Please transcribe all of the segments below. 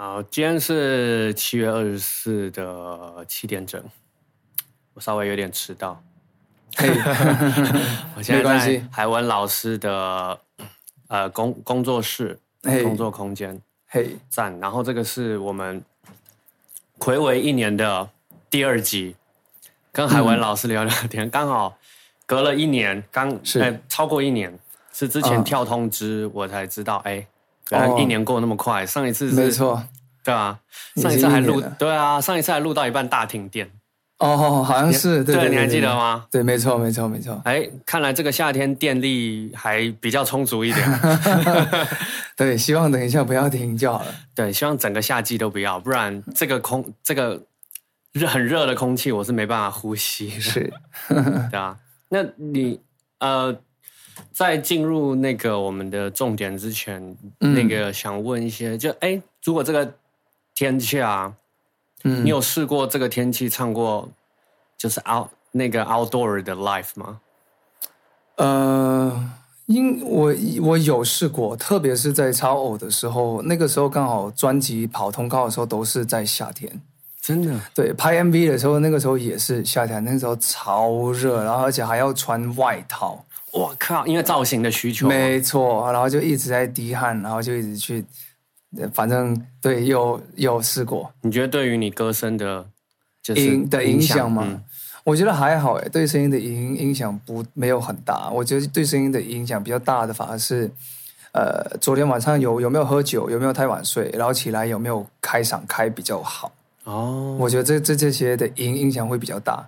好，今天是七月二十四的七点整，我稍微有点迟到。可以，我现在在没关系。海文老师的呃工工作室、嘿工作空间嘿，赞，然后这个是我们暌违一年的第二集，跟海文老师聊聊天，刚好隔了一年，刚是。哎超过一年，是之前嗯。跳通知我才知道，哎，原来哦一年过那么快，上一次是没错。对啊，上一次还录对啊，上一次还录到一半大停电，哦，好像是对对，你还对记得吗？对，没错，没错，没错。哎，看来这个夏天电力还比较充足一点。对，希望等一下不要停就好了。对，希望整个夏季都不要，不然这个空这个热很热的空气我是没办法呼吸的。是，对啊，那你呃，在进入那个我们的重点之前，嗯那个想问一些，就哎，如果这个天气啊，嗯你有试过这个天气唱过就是 out 那个 outdoor 的 life 吗？呃，因我我有试过，特别是在超偶的时候，那个时候刚好专辑跑通告的时候都是在夏天。真的？对，拍 MV 的时候，那个时候也是夏天，那个时候超热，然后而且还要穿外套。我靠！因为造型的需求啊，没错，然后就一直在滴汗，然后就一直去，呃反正对，有有试过你觉得对于你歌声的，就是影的影响吗？嗯我觉得还好诶，对声音的影影响不没有很大。我觉得对声音的影响比较大的反而是，呃，昨天晚上有有没有喝酒，有没有太晚睡，然后起来有没有开嗓开比较好。哦，我觉得这这这些的影影响会比较大。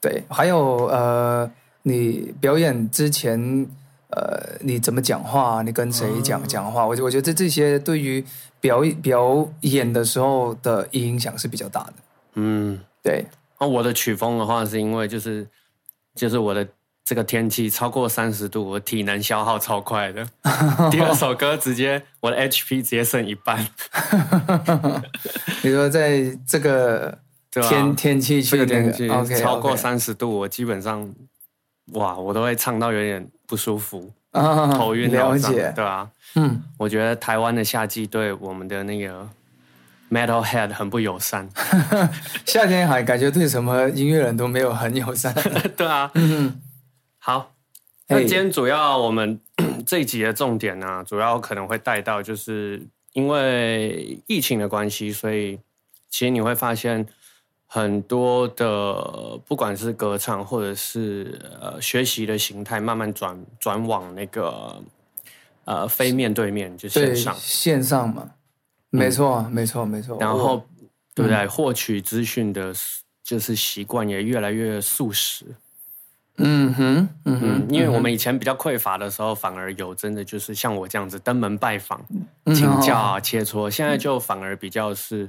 对，还有呃，你表演之前，呃，你怎么讲话，你跟谁讲讲话，我我觉得这这些对于表演表演的时候的影响是比较大的。嗯，对，那我的曲风的话，是因为就是就是我的这个天气超过三十度，我体能消耗超快的。第二首歌直接我的 HP 直接剩一半，你说在这个？天天气去那个个天气 OK 超过三十度，我基本上哇，我都会唱到有点不舒服，啊，头晕脑胀，了解，对吧？嗯，我觉得台湾的夏季对我们的那个 metal head 很不友善。夏天还感觉对什么音乐人都没有很友善。对啊，嗯，好，那今天主要我们这一集的重点呢、主要可能会带到，就是因为疫情的关系，所以其实你会发现很多的，不管是歌唱或者是呃学习的形态，慢慢转转往那个呃非面对面，就线，上，线上嘛，没错，没错，没错。然后对不对？获取资讯的，就是习惯也越来越速食。嗯哼，嗯嗯哼，，因为我们以前比较匮乏的时候，反而有真的就是像我这样子登门拜访、嗯请教啊、切磋。现在就反而比较是，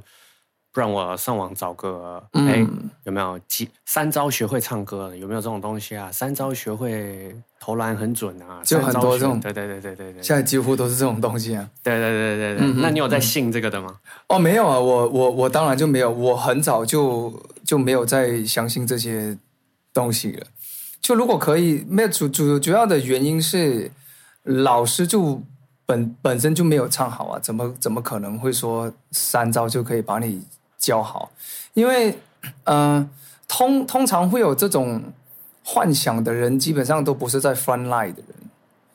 不然我上网找个，嗯哎、有没有几三招学会唱歌了？有没有这种东西啊？三招学会投篮很准啊？就很多这种对对对对对对现在几乎都是这种东西啊。对对对对对。那你有在信这个的吗？哦，没有啊，我我我当然就没有，我很早就就没有再相信这些东西了。就如果可以，没有主主主要的原因是老师就本本身就没有唱好啊，怎么怎么可能会说三招就可以把你教好？因为嗯、呃通通常会有这种幻想的人，基本上都不是在 front line 的人。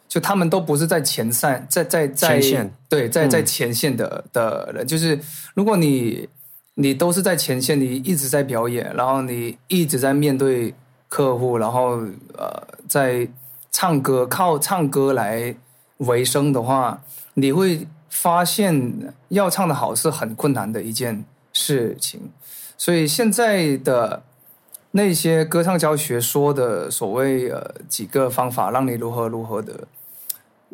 就他们都不是在前线，在在在前线对，在嗯在前线的、的人，就是如果你你都是在前线，你一直在表演，然后你一直在面对客户，然后呃，在唱歌靠唱歌来为生的话，你会发现要唱的好是很困难的一件事情。所以现在的那些歌唱教学说的所谓呃几个方法让你如何如何的，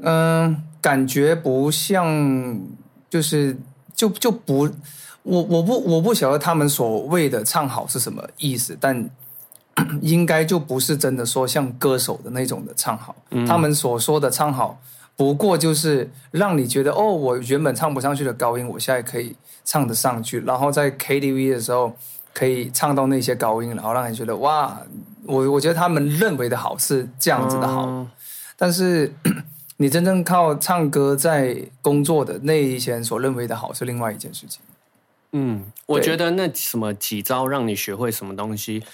嗯、感觉不像就是就就不我我不我不晓得他们所谓的唱好是什么意思，但应该就不是真的说像歌手的那种的唱好，他们所说的唱好。不过就是让你觉得哦，我原本唱不上去的高音，我现在可以唱得上去，然后在 KTV 的时候可以唱到那些高音，然后让你觉得哇，我我觉得他们认为的好是这样子的好，嗯但是 你真正靠唱歌在工作的那一些人所认为的好是另外一件事情。嗯，我对觉得那什么几招让你学会什么东西，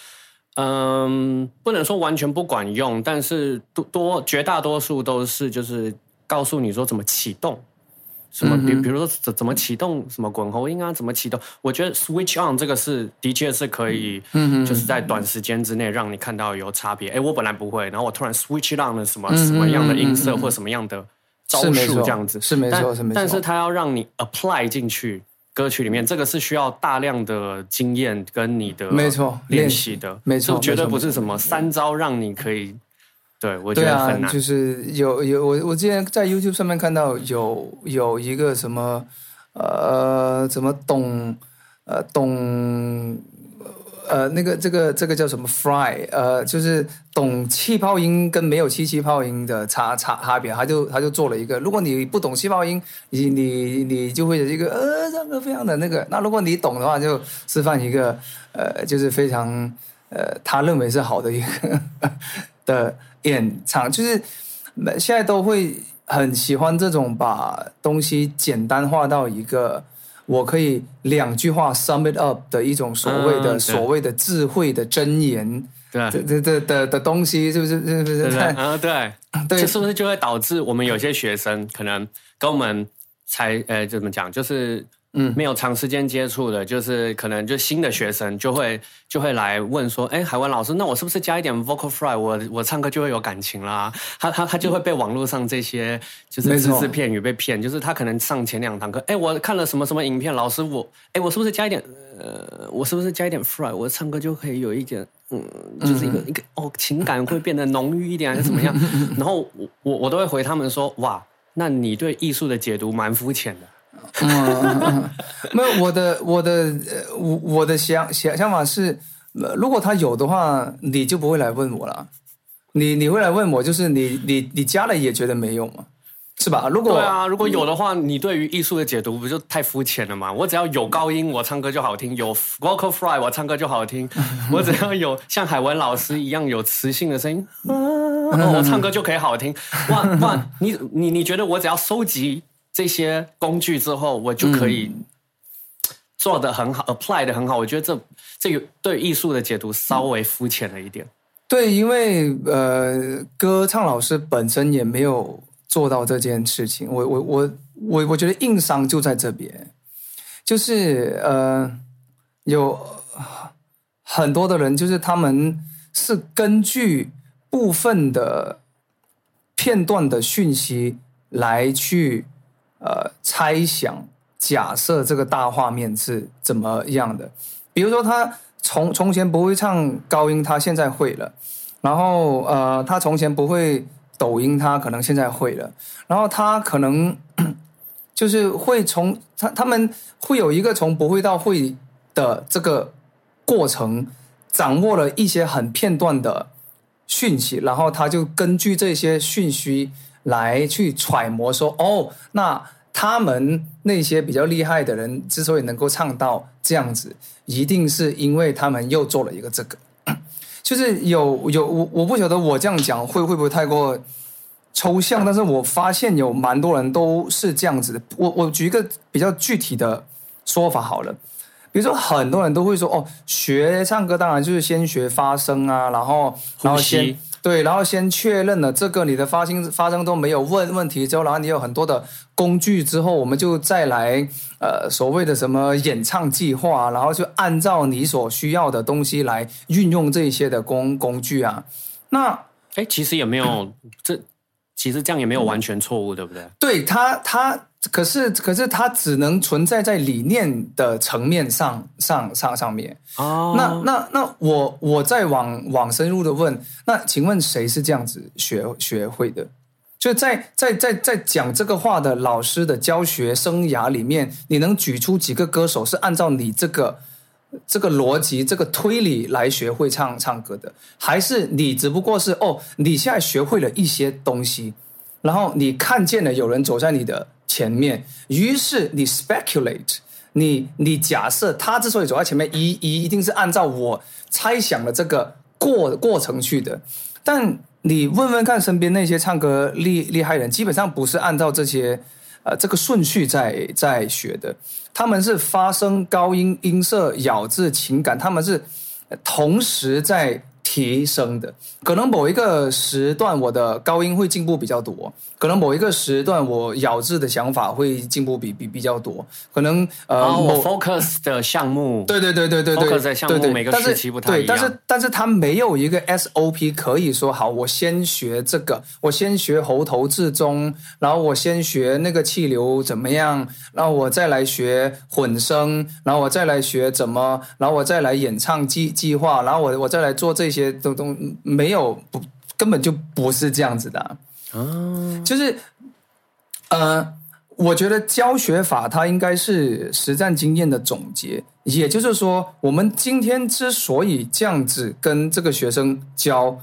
嗯，不能说完全不管用，但是多多绝大多数都是就是告诉你说怎么启动。什么？比比如说怎怎么启动什么滚喉音啊？怎么启动？我觉得 switch on 这个是的确是可以，嗯就是在短时间之内让你看到有差别。哎，我本来不会，然后我突然 switch on 了什么什么样的音色或什么样的招数这样子，是没错但是没错但是它要让你 apply 进去歌曲里面，这个是需要大量的经验跟你的没错练习的，没错这绝对不是什么三招让你可以。对，我觉得很，难。就是有有我我之前在 YouTube 上面看到有有一个什么呃怎么懂呃懂呃那个这个这个叫什么 fry 呃就是懂气泡音跟没有气气泡音的差差差别，他就他就做了一个，如果你不懂气泡音，你你你就会有一个呃唱歌非常的那个，那如果你懂的话，就示范一个呃就是非常呃他认为是好的一个的演唱，就是现在都会很喜欢这种把东西简单化到一个我可以两句话 sum it up 的一种所谓的、嗯所谓的智慧的箴言，对这这这的的东西，是不是？是不是？对 对，啊对，对这是不是就会导致我们有些学生可能跟我们才呃怎么讲，就是嗯没有长时间接触的，就是可能就新的学生就会就会来问说，哎，海文老师，那我是不是加一点 vocal fry，我我唱歌就会有感情啦？他他他就会被网络上这些就是没错只字片语被骗，就是他可能上前两堂课，哎，我看了什么什么影片，老师我哎我是不是加一点呃我是不是加一点 fry，我唱歌就可以有一点。嗯，就是一个一个哦，情感会变得浓郁一点，还是怎么样？然后我我我都会回他们说，哇，那你对艺术的解读蛮肤浅的。没有我的我的呃我我的想想想法是，呃如果他有的话，你就不会来问我了。你你会来问我，就是你你你加了也觉得没用嘛，是吧？如果对啊，如果有的话，你对于艺术的解读不就太肤浅了吗？我只要有高音，我唱歌就好听；有 vocal fry，我唱歌就好听；我只要有像海文老师一样有磁性的声音，我唱歌就可以好听。哇哇，你你你觉得我只要收集这些工具之后，我就可以做的很好、a p p l y 的很好？我觉得这这个对艺术的解读稍微肤浅了一点。对，因为呃，歌唱老师本身也没有做到这件事情。我我我我我觉得硬伤就在这边，就是呃，有很多的人，就是他们是根据部分的片段的讯息来去呃猜想、假设这个大画面是怎么样的。比如说，他从从前不会唱高音，他现在会了；然后呃，他从前不会抖音，他可能现在会了；然后他可能就是会从他他们会有一个从不会到会的这个过程，掌握了一些很片段的讯息，然后他就根据这些讯息来去揣摩说，哦，那他们那些比较厉害的人之所以能够唱到这样子，一定是因为他们又做了一个这个，就是有有我我不晓得我这样讲会会不会太过抽象，但是我发现有蛮多人都是这样子的。我我举一个比较具体的说法好了。比如说，很多人都会说，哦，学唱歌当然就是先学发声啊，然后然后先对，然后先确认了这个你的发音发生都没有问问题之后，然后你有很多的工具之后，我们就再来呃所谓的什么演唱计划，然后就按照你所需要的东西来运用这些的工工具啊。那哎，其实也没有这，其实这样也没有完全错误，对不对？对他，他可是可是它只能存在在理念的层面上上上上面。哦，那那那我我再往往深入的问，那请问谁是这样子学学会的？就在在在在讲这个话的老师的教学生涯里面，你能举出几个歌手是按照你这个这个逻辑、这个推理来学会唱唱歌的？还是你只不过是哦，你现在学会了一些东西，然后你看见了有人走在你的前面，于是你 speculate，你你假设他之所以走在前面，一一一定是按照我猜想的这个过过程去的。但你问问看身边那些唱歌厉厉害人，基本上不是按照这些呃这个顺序在在学的，他们是发声、高音、音色、咬字、情感，他们是同时在。提升的，可能某一个时段我的高音会进步比较多，可能某一个时段我咬字的想法会进步比比比较多，可能呃，我 focus 的项目，对对对对对对，focus 的项目每个时期不太一样，但是但是它没有一个 SOP 可以说好，我先学这个，我先学喉头至中，然后我先学那个气流怎么样，然后我再来学混声，然后我再来学怎么，然后我再来演唱计计划，然后我我再来做这。这些都都没有不根本就不是这样子的啊，就是呃，我觉得教学法它应该是实战经验的总结，也就是说，我们今天之所以这样子跟这个学生教，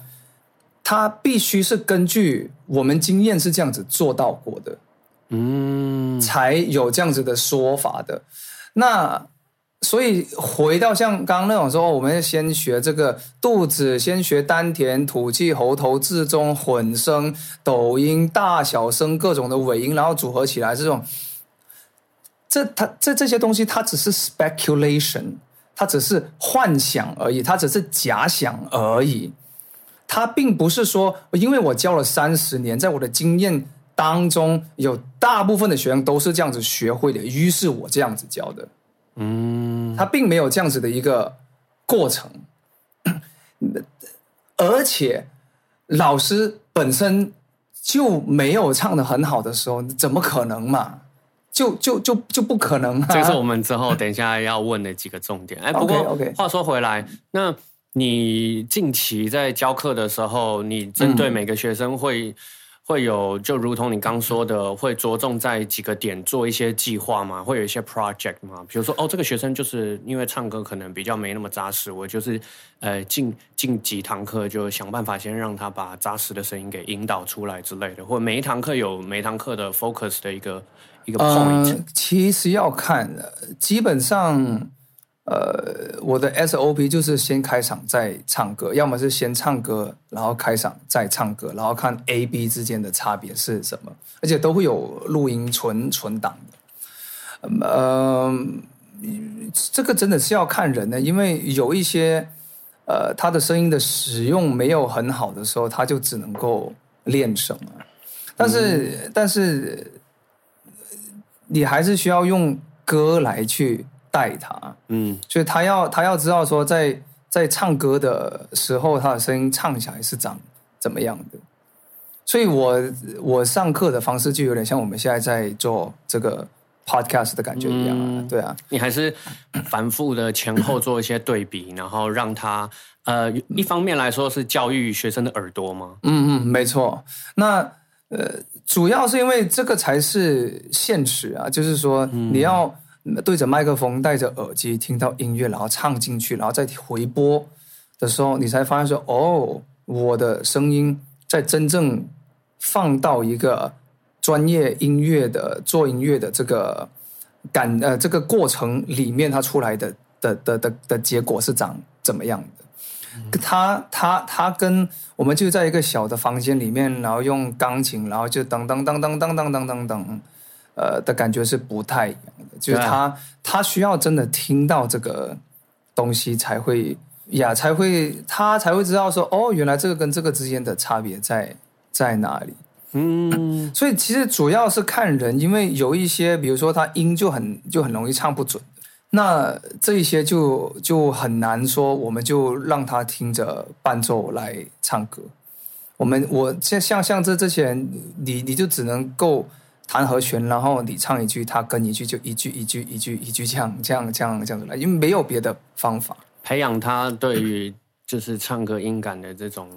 他必须是根据我们经验是这样子做到过的，嗯，才有这样子的说法的，那。所以回到像刚刚那种说，我们先学这个肚子，先学丹田、吐气、喉头、至中、混声、抖音、大小声各种的尾音，然后组合起来这种，这它这这些东西，它只是 speculation，它只是幻想而已，它只是假想而已，它并不是说，因为我教了三十年，在我的经验当中，有大部分的学生都是这样子学会的，于是我这样子教的。嗯，他并没有这样子的一个过程，而且老师本身就没有唱的很好的时候，怎么可能嘛？就就就就不可能。这是我们之后等一下要问的几个重点。哎，不过话说回来，那你近期在教课的时候，你针对每个学生会？会有，就如同你刚说的，会着重在几个点做一些计划吗？会有一些 project 吗？比如说，哦，这个学生就是因为唱歌可能比较没那么扎实，我就是呃进进几堂课就想办法先让他把扎实的声音给引导出来之类的，或每一堂课有每一堂课的 focus 的一个一个 point。其实要看，基本上。呃，我的 SOP 就是先开场再唱歌，要么是先唱歌，然后开场再唱歌，然后看 A、B 之间的差别是什么，而且都会有录音存存档的。呃，这个真的是要看人的，因为有一些呃，他的声音的使用没有很好的时候，他就只能够练声啊。但是，但是你还是需要用歌来去。带他，嗯，所以他要他要知道说，在在唱歌的时候，他的声音唱起来是长怎么样的。所以我我上课的方式就有点像我们现在在做这个 podcast 的感觉一样啊，对啊，你还是反复的前后做一些对比，然后让他呃，一方面来说是教育学生的耳朵吗？嗯嗯，没错。那呃，主要是因为这个才是现实啊，就是说你要。对着麦克风，戴着耳机，听到音乐，然后唱进去，然后再回播的时候，你才发现说：“哦，我的声音在真正放到一个专业音乐的做音乐的这个感呃这个过程里面，它出来的的的的的结果是长怎么样的？他他他跟我们就在一个小的房间里面，然后用钢琴，然后就噔噔噔噔噔噔噔噔噔。”呃的感觉是不太一样，就是他他需要真的听到这个东西才会呀，才会他才会知道说哦，原来这个跟这个之间的差别在在哪里。嗯，所以其实主要是看人，因为有一些，比如说他音就很就很容易唱不准，那这一些就就很难说，我们就让他听着伴奏来唱歌。我们我像像像这这些人，你你就只能够。弹和弦，然后你唱一句，他跟一句，就一句一句一句一句这样这样这样这样子来，因为没有别的方法培养他对于就是唱歌音感的这种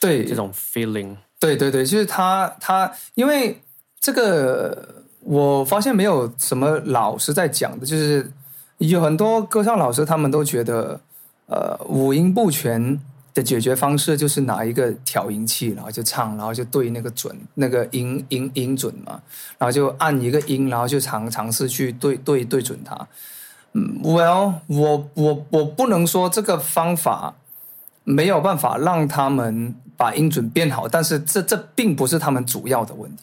对这种 feeling。对对对，就是他他因为这个，我发现没有什么老师在讲的，就是有很多歌唱老师他们都觉得呃五音不全。的解决方式就是拿一个调音器，然后就唱，然后就对那个准那个音音音准嘛，然后就按一个音，然后就尝尝试去对对对准它。嗯，Well，我我我不能说这个方法没有办法让他们。把音准变好，但是这这并不是他们主要的问题。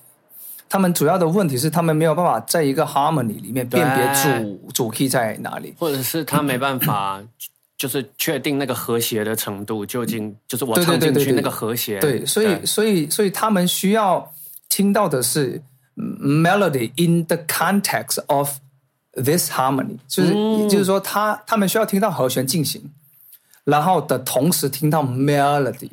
他们主要的问题是，他们没有办法在一个 harmony 里面辨别主主 key 在哪里，或者是他没办法，就是确定那个和谐的程度究竟就是我唱进去那个和谐。对，所以所以所以他们需要听到的是 melody in the context of this harmony，就是就是说，他他们需要听到和弦进行，然后的同时听到 melody。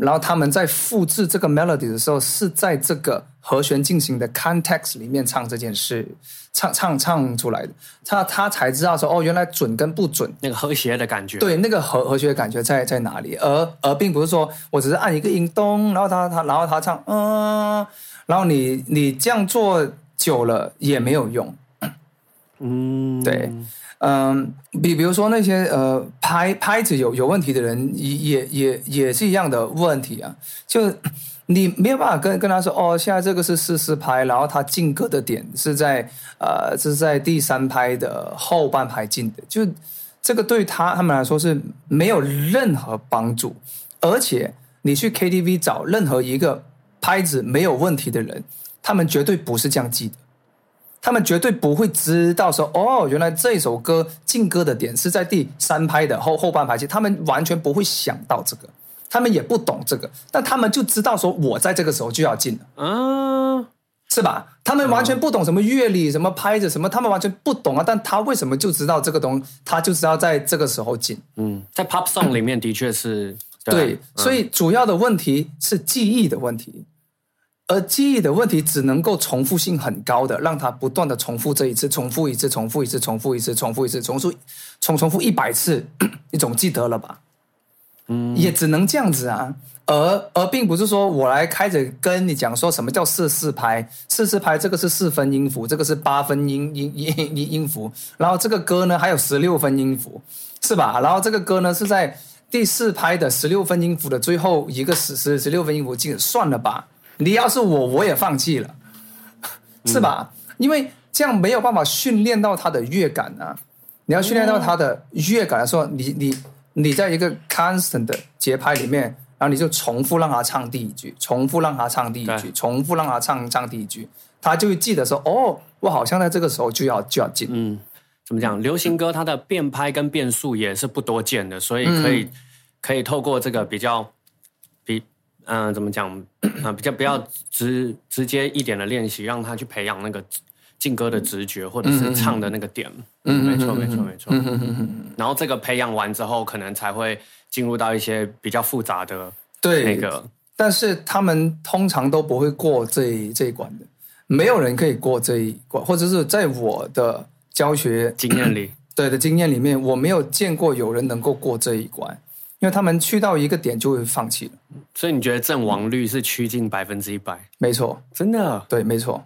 然后他们在复制这个 melody 的时候，是在这个和弦进行的 context 里面唱这件事，唱唱唱出来的，他他才知道说哦，原来准跟不准。那个和谐的感觉，对，那个和和谐的感觉在在哪里？而而并不是说我只是按一个音咚，然后他他然后他唱嗯，然后你你这样做久了也没有用，嗯，对。嗯，比比如说那些呃拍拍子有有问题的人，也也也也是一样的问题啊。就你没有办法跟跟他说，哦，现在这个是四四拍，然后他进歌的点是在呃是在第三拍的后半拍进的，就这个对他他们来说是没有任何帮助。而且你去 KTV 找任何一个拍子没有问题的人，他们绝对不是这样记的。他们绝对不会知道说哦，原来这首歌进歌的点是在第三拍的后后半拍，他们完全不会想到这个，他们也不懂这个，但他们就知道说我在这个时候就要进了，嗯，是吧？他们完全不懂什么乐理、什么拍子、什么，他们完全不懂啊。但他为什么就知道这个东？他就知道在这个时候进。嗯，在 pop song 里面的确是对，所以主要的问题是记忆的问题。而记忆的问题只能够重复性很高的，让它不断的重复这一次，重复一次，重复一次，重复一次，重复一次，重复重重复一百次，你总记得了吧？嗯，也只能这样子啊。而而并不是说我来开始跟你讲说什么叫四四拍，四四拍这个是四分音符，这个是八分音音音音音符，然后这个歌呢还有十六分音符，是吧？然后这个歌呢是在第四拍的十六分音符的最后一个十十十六分音符进，算了吧。你要是我，我也放弃了，是吧？因为这样没有办法训练到他的乐感啊。你要训练到他的乐感的时候，你你你在一个 constant 的节拍里面，然后你就重复让他唱第一句，重复让他唱第一句，重复让他唱唱第一句，他就会记得说：“哦，我好像在这个时候就要就要进。”嗯，怎么讲？流行歌它的变拍跟变速也是不多见的，所以可以可以透过这个比较。嗯，怎么讲啊？比较不要直直接一点的练习，让他去培养那个劲歌的直觉，或者是唱的那个点。嗯，没错，没错，没错。然后这个培养完之后，可能才会进入到一些比较复杂的对那个。但是他们通常都不会过这这一关的，没有人可以过这一关，或者是在我的教学经验里，对的经验里面，我没有见过有人能够过这一关。因为他们去到一个点就会放弃了，所以你觉得阵亡率是趋近百分之一百？没错，真的，对，没错，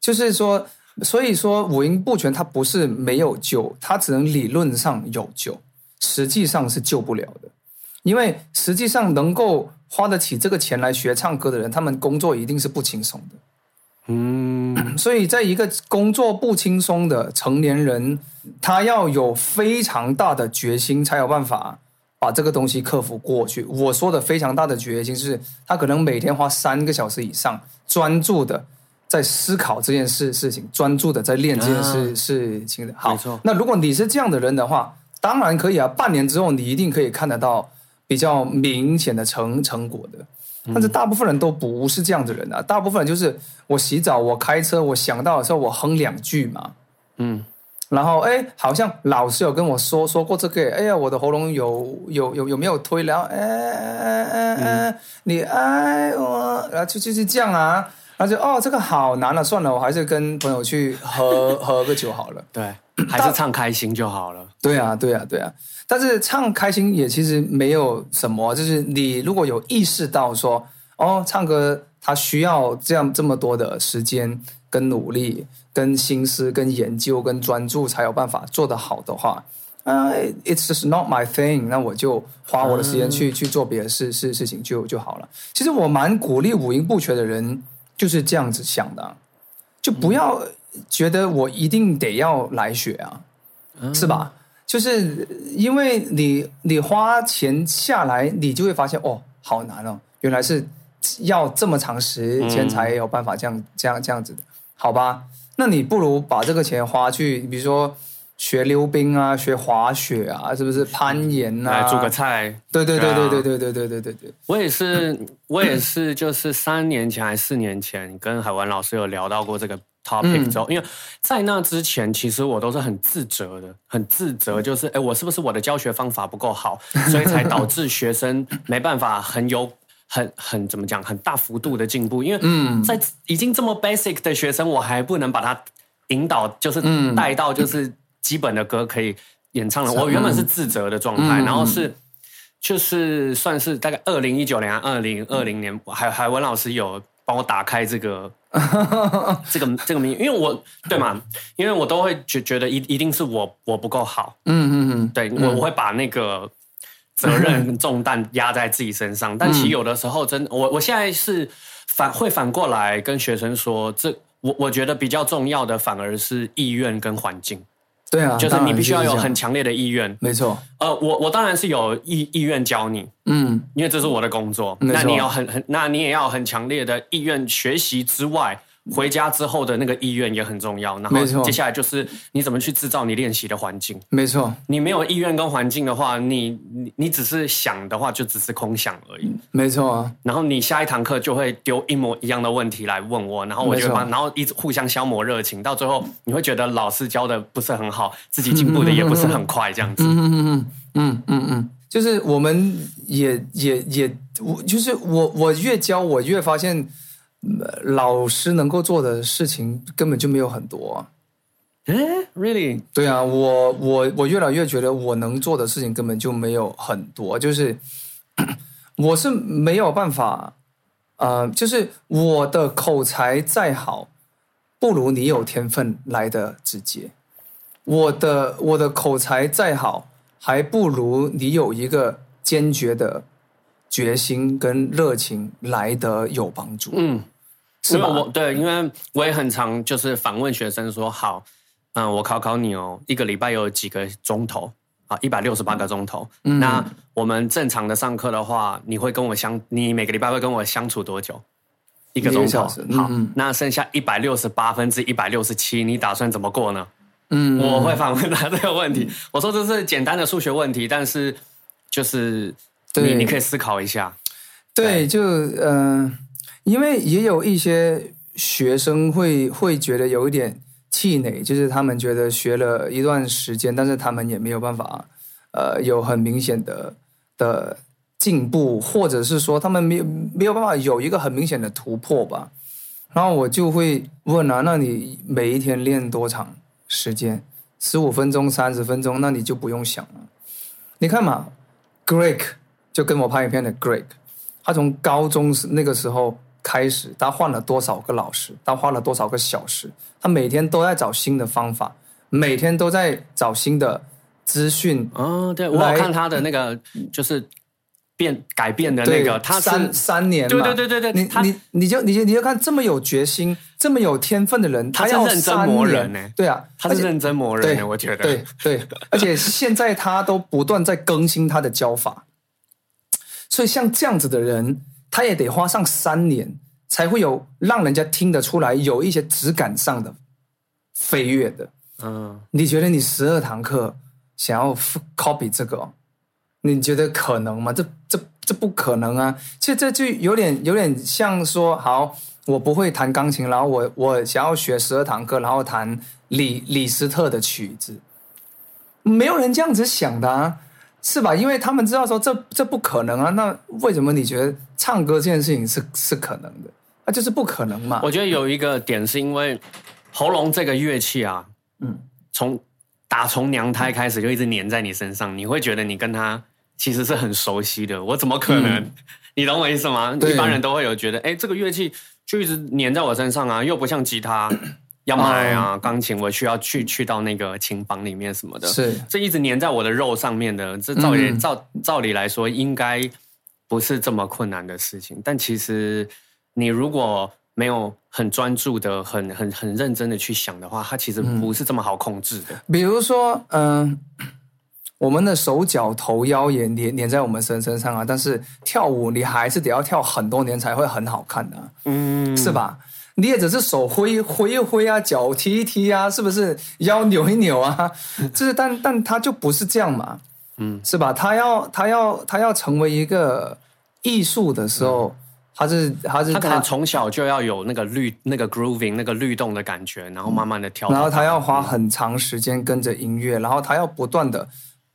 就是说，所以说五音不全，它不是没有救，它只能理论上有救，实际上是救不了的。因为实际上能够花得起这个钱来学唱歌的人，他们工作一定是不轻松的。嗯，所以在一个工作不轻松的成年人，他要有非常大的决心，才有办法。把这个东西克服过去。我说的非常大的决心是，他可能每天花三个小时以上，专注的在思考这件事事情，专注的在练这件事事情的。好，那如果你是这样的人的话，当然可以啊。半年之后，你一定可以看得到比较明显的成成果的。但是大部分人都不是这样的人啊。大部分人就是我洗澡，我开车，我想到的时候，我哼两句嘛。嗯。然后哎，好像老师有跟我说说过这个。哎呀，我的喉咙有有有有没有推？然后哎哎哎哎，你爱我，然后就就是这样啊。然后就哦，这个好难了，算了，我还是跟朋友去喝喝个酒好了。对，还是唱开心就好了。对啊，对啊，对啊。但是唱开心也其实没有什么，就是你如果有意识到说，哦，唱歌它需要这样这么多的时间跟努力。跟心思、跟研究、跟专注才有办法做得好的话，啊，it's just not my thing。那我就花我的时间去去做别的事事事情就就好了。其实我蛮鼓励五音不全的人就是这样子想的，就不要觉得我一定得要来学啊，是吧？就是因为你你花钱下来，你就会发现哦，好难哦，原来是要这么长时间才有办法这样、这样、这样子的，好吧？那你不如把这个钱花去，比如说学溜冰啊，学滑雪啊，是不是攀岩啊？来煮个菜。对对对对对对对对对对对，我也是，我也是，就是三年前还是四年前，跟海文老师有聊到过这个 topic 之后，因为在那之前，其实我都是很自责的，很自责，就是哎，我是不是我的教学方法不够好，所以才导致学生没办法很有。很很怎么讲，很大幅度的进步，因为嗯。在已经这么 basic 的学生，我还不能把他引导，就是带到就是基本的歌可以演唱了。我原本是自责的状态，然后是就是算是大概二零一九年、二零二零年，海海文老师有帮我打开这个 这个这个名，因为我对嘛，因为我都会觉觉得一一定是我我不够好，嗯嗯嗯，对我我会把那个责任重担压在自己身上，但其实有的时候真我我现在是反会反过来跟学生说，这我我觉得比较重要的反而是意愿跟环境，对啊，就是你必须要有很强烈的意愿。没错，呃，我我当然是有意意愿教你，嗯。因为这是我的工作。那你要很很，那你也要很强烈的意愿学习之外，回家之后的那个意愿也很重要。然后接下来就是你怎么去制造你练习的环境。没错你没有意愿跟环境的话，你你你只是想的话，就只是空想而已。没错啊，然后你下一堂课就会丢一模一样的问题来问我，然后我就没错帮，然后一直互相消磨热情，到最后你会觉得老师教的不是很好，自己进步的也不是很快，这样子。嗯嗯嗯嗯嗯嗯，就是我们也也也，我就是我我越教我越发现，呃老师能够做的事情根本就没有很多啊。诶 r e a l l y 对啊，我我我越来越觉得我能做的事情根本就没有很多，就是 我是没有办法，呃，就是我的口才再好，不如你有天分来的直接。我的我的口才再好，还不如你有一个坚决的决心跟热情来的有帮助，嗯，是吧我对，因为我也很常就是反问学生说，好，嗯，我考考你哦，一个礼拜有几个钟头啊？一百六十八个钟头。嗯那我们正常的上课的话，你会跟我相，你每个礼拜会跟我相处多久？一个钟头。好，嗯那剩下一百六十八分之一百六十七，你打算怎么过呢？嗯，我会反问他这个问题。我说这是简单的数学问题，但是就是你你可以思考一下。对，就嗯、呃因为也有一些学生会会觉得有一点气馁，就是他们觉得学了一段时间，但是他们也没有办法呃有很明显的的进步，或者是说他们没有没有办法有一个很明显的突破吧。然后我就会问啊，那你每一天练多长时间？十五分钟、三十分钟，那你就不用想了。你看嘛，Greg 就跟我拍影片的 Greg，他从高中时那个时候开始，他换了多少个老师，他花了多少个小时，他每天都在找新的方法，每天都在找新的资讯。哦，对我看他的那个就是变改变的那个，他三三年嘛，对对对对对你你你就你就你就看这么有决心、这么有天分的人，他要认真三磨年人欸对啊，他是认真磨人对的，我觉得。对对，而且现在他都不断在更新他的教法，所以像这样子的人，他也得花上三年，才会有让人家听得出来有一些质感上的飞跃的。嗯，你觉得你十二堂课想要 copy 这个哦，你觉得可能吗？这这这不可能啊！其实这就有点有点像说，好，我不会弹钢琴，然后我我想要学十二堂课，然后弹李李斯特的曲子，没有人这样子想的啊，是吧？因为他们知道说这这不可能啊。那为什么你觉得唱歌这件事情是是可能的？那就是不可能嘛。我觉得有一个点是因为喉咙这个乐器啊，嗯，从打从娘胎开始就一直黏在你身上，你会觉得你跟他其实是很熟悉的。我怎么可能？你懂我意思吗？一般人都会有觉得，哎，这个乐器就一直黏在我身上啊，又不像吉他 要买啊，钢琴我需要去去到那个琴房里面什么的，是这一直粘在我的肉上面的，这照理、嗯照照理来说应该不是这么困难的事情，但其实你如果没有很专注的、很很很认真的去想的话，它其实不是这么好控制的。比如说，嗯、我们的手脚头腰也连连在我们身身上啊，但是跳舞你还是得要跳很多年才会很好看的，嗯，是吧？你也只是手挥挥一挥啊，脚踢一踢啊，是不是？腰扭一扭啊，就是但但他就不是这样嘛，嗯，是吧？他要他要他要成为一个艺术的时候。他是他是他可能从小就要有那个律那个 grooving 那个律动的感觉，然后慢慢的跳。然后他要花很长时间跟着音乐，然后他要不断的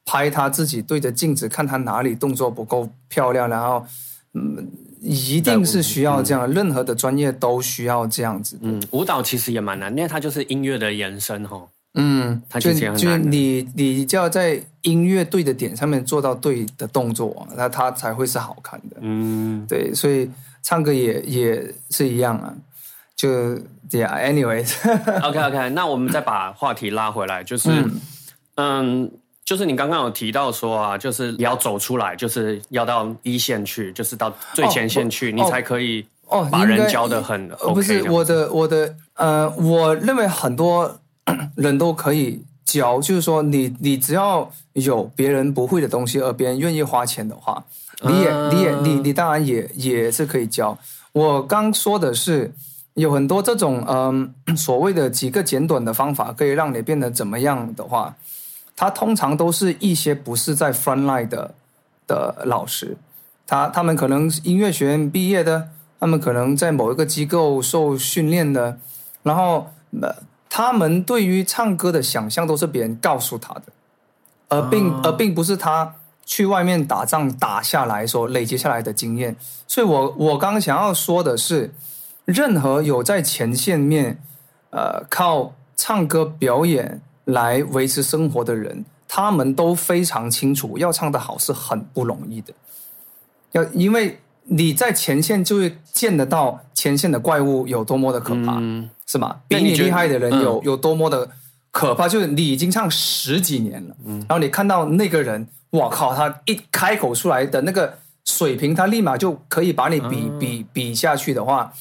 拍他自己，对着镜子看他哪里动作不够漂亮，然后嗯，一定是需要这样，任何的专业都需要这样子。嗯，舞蹈其实也蛮难，因为它就是音乐的延伸哈。嗯，就就你你就要在音乐对的点上面做到对的动作，那它才会是好看的。嗯，对，所以。唱歌也也是一样啊，就这样。Anyways，OK OK，那我们再把话题拉回来，就是嗯，就是你刚刚有提到说啊，就是要走出来，就是要到一线去，就是到最前线去，你才可以哦把人教的很。不是我的我的呃，我认为很多 人都可以教，就是说你你只要有别人不会的东西，而别人愿意花钱的话。你也，你也，你你当然也也是可以教。我刚说的是有很多这种嗯 所谓的几个简短的方法，可以让你变得怎么样的话，他通常都是一些不是在 front line 的的老师，他他们可能音乐学院毕业的，他们可能在某一个机构受训练的，然后呃，他们对于唱歌的想象都是别人告诉他的，而并而并不是他。去外面打仗打下来所累积下来的经验，所以我我刚刚想要说的是，任何有在前线面，呃，靠唱歌表演来维持生活的人，他们都非常清楚，要唱得好是很不容易的。要因为你在前线就会见得到前线的怪物有多么的可怕，是吗？比你厉害的人有有多么的可怕，就是你已经唱十几年了，然后你看到那个人。我靠！他一开口出来的那个水平，他立马就可以把你比比比下去的话，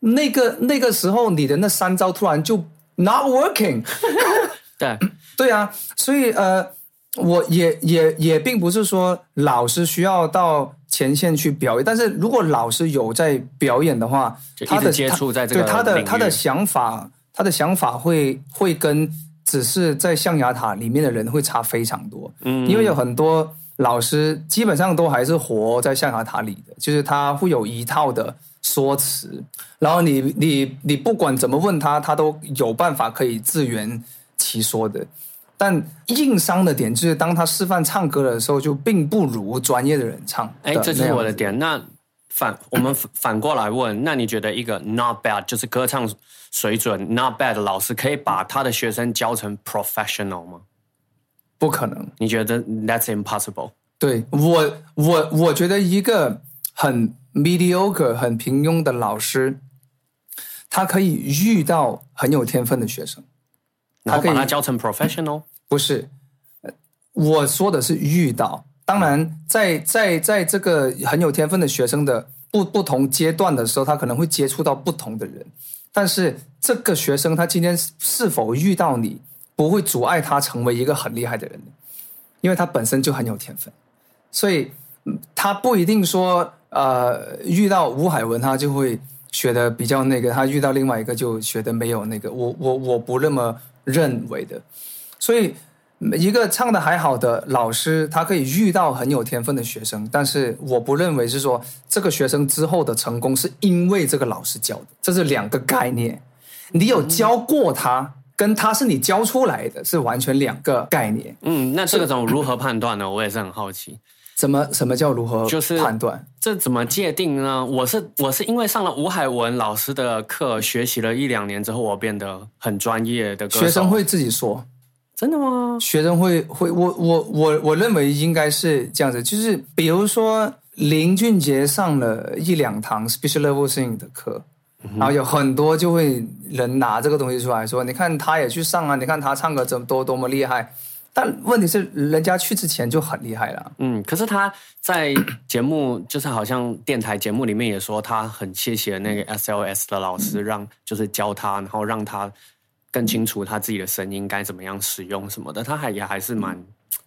那个那个时候你的那三招突然就 not working。对对啊，所以呃，我也也也并不是说老师需要到前线去表演，但是如果老师有在表演的话，他的接触在这个对他的他的想法，他的想法会会跟。只是在象牙塔里面的人会差非常多，嗯，因为有很多老师基本上都还是活在象牙塔里的，就是他会有一套的说辞，然后你你你不管怎么问他，他都有办法可以自圆其说的。但硬伤的点就是，当他示范唱歌的时候，就并不如专业的人唱。哎，这是我的点。那反我们 反过来问，那你觉得一个 not bad 就是歌唱？水准 not bad 的老师可以把他的学生教成 professional 吗？不可能。你觉得 that's impossible？对我，我我觉得一个很 mediocre、很平庸的老师，他可以遇到很有天分的学生，他可以把他教成 professional。不是，我说的是遇到。当然，在在在这个很有天分的学生的不不同阶段的时候，他可能会接触到不同的人。但是这个学生他今天是否遇到你，不会阻碍他成为一个很厉害的人因为他本身就很有天分，所以他不一定说呃遇到吴海文他就会学的比较那个，他遇到另外一个就学的没有那个，我我我不那么认为的，所以。一个唱的还好的老师，他可以遇到很有天分的学生，但是我不认为是说这个学生之后的成功是因为这个老师教的，这是两个概念。你有教过他，跟他是你教出来的是完全两个概念。嗯，那这种如何判断呢？我也是很好奇。怎么什么叫如何就是判断？这怎么界定呢？我是我是因为上了吴海文老师的课，学习了一两年之后，我变得很专业的。学生会自己说。真的吗？学生会会我我我我认为应该是这样子，就是比如说林俊杰上了一两堂 special level singing 的课，然后有很多就会人拿这个东西出来说，你看他也去上啊，你看他唱歌怎么多多么厉害，但问题是人家去之前就很厉害了。嗯，可是他在节目就是好像电台节目里面也说，他很谢谢那个 SLS 的老师，让就是教他，然后让他。更清楚他自己的声音该怎么样使用什么的，他还也还是蛮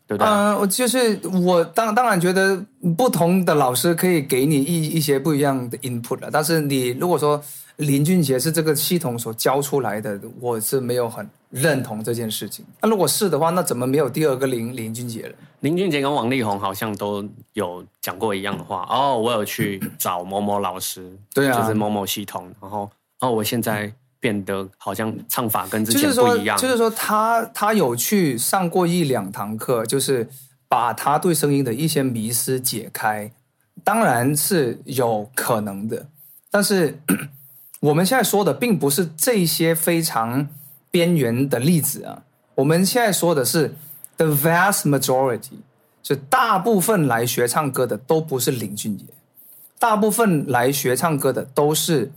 对不对？嗯，我就是我当当然觉得不同的老师可以给你一一些不一样的 input 了，但是你如果说林俊杰是这个系统所教出来的，我是没有很认同这件事情。那如果是的话，那怎么没有第二个林林俊杰了？林俊杰跟王力宏好像都有讲过一样的话哦，我有去找某某老师，对啊就是某某系统，然后哦，我现在变得好像唱法跟之前不一样，，就是说他他有去上过一两堂课，就是把他对声音的一些迷思解开，当然是有可能的。但是 我们现在说的并不是这些非常边缘的例子啊，我们现在说的是 the vast majority，就大部分来学唱歌的都不是林俊杰，大部分来学唱歌的都是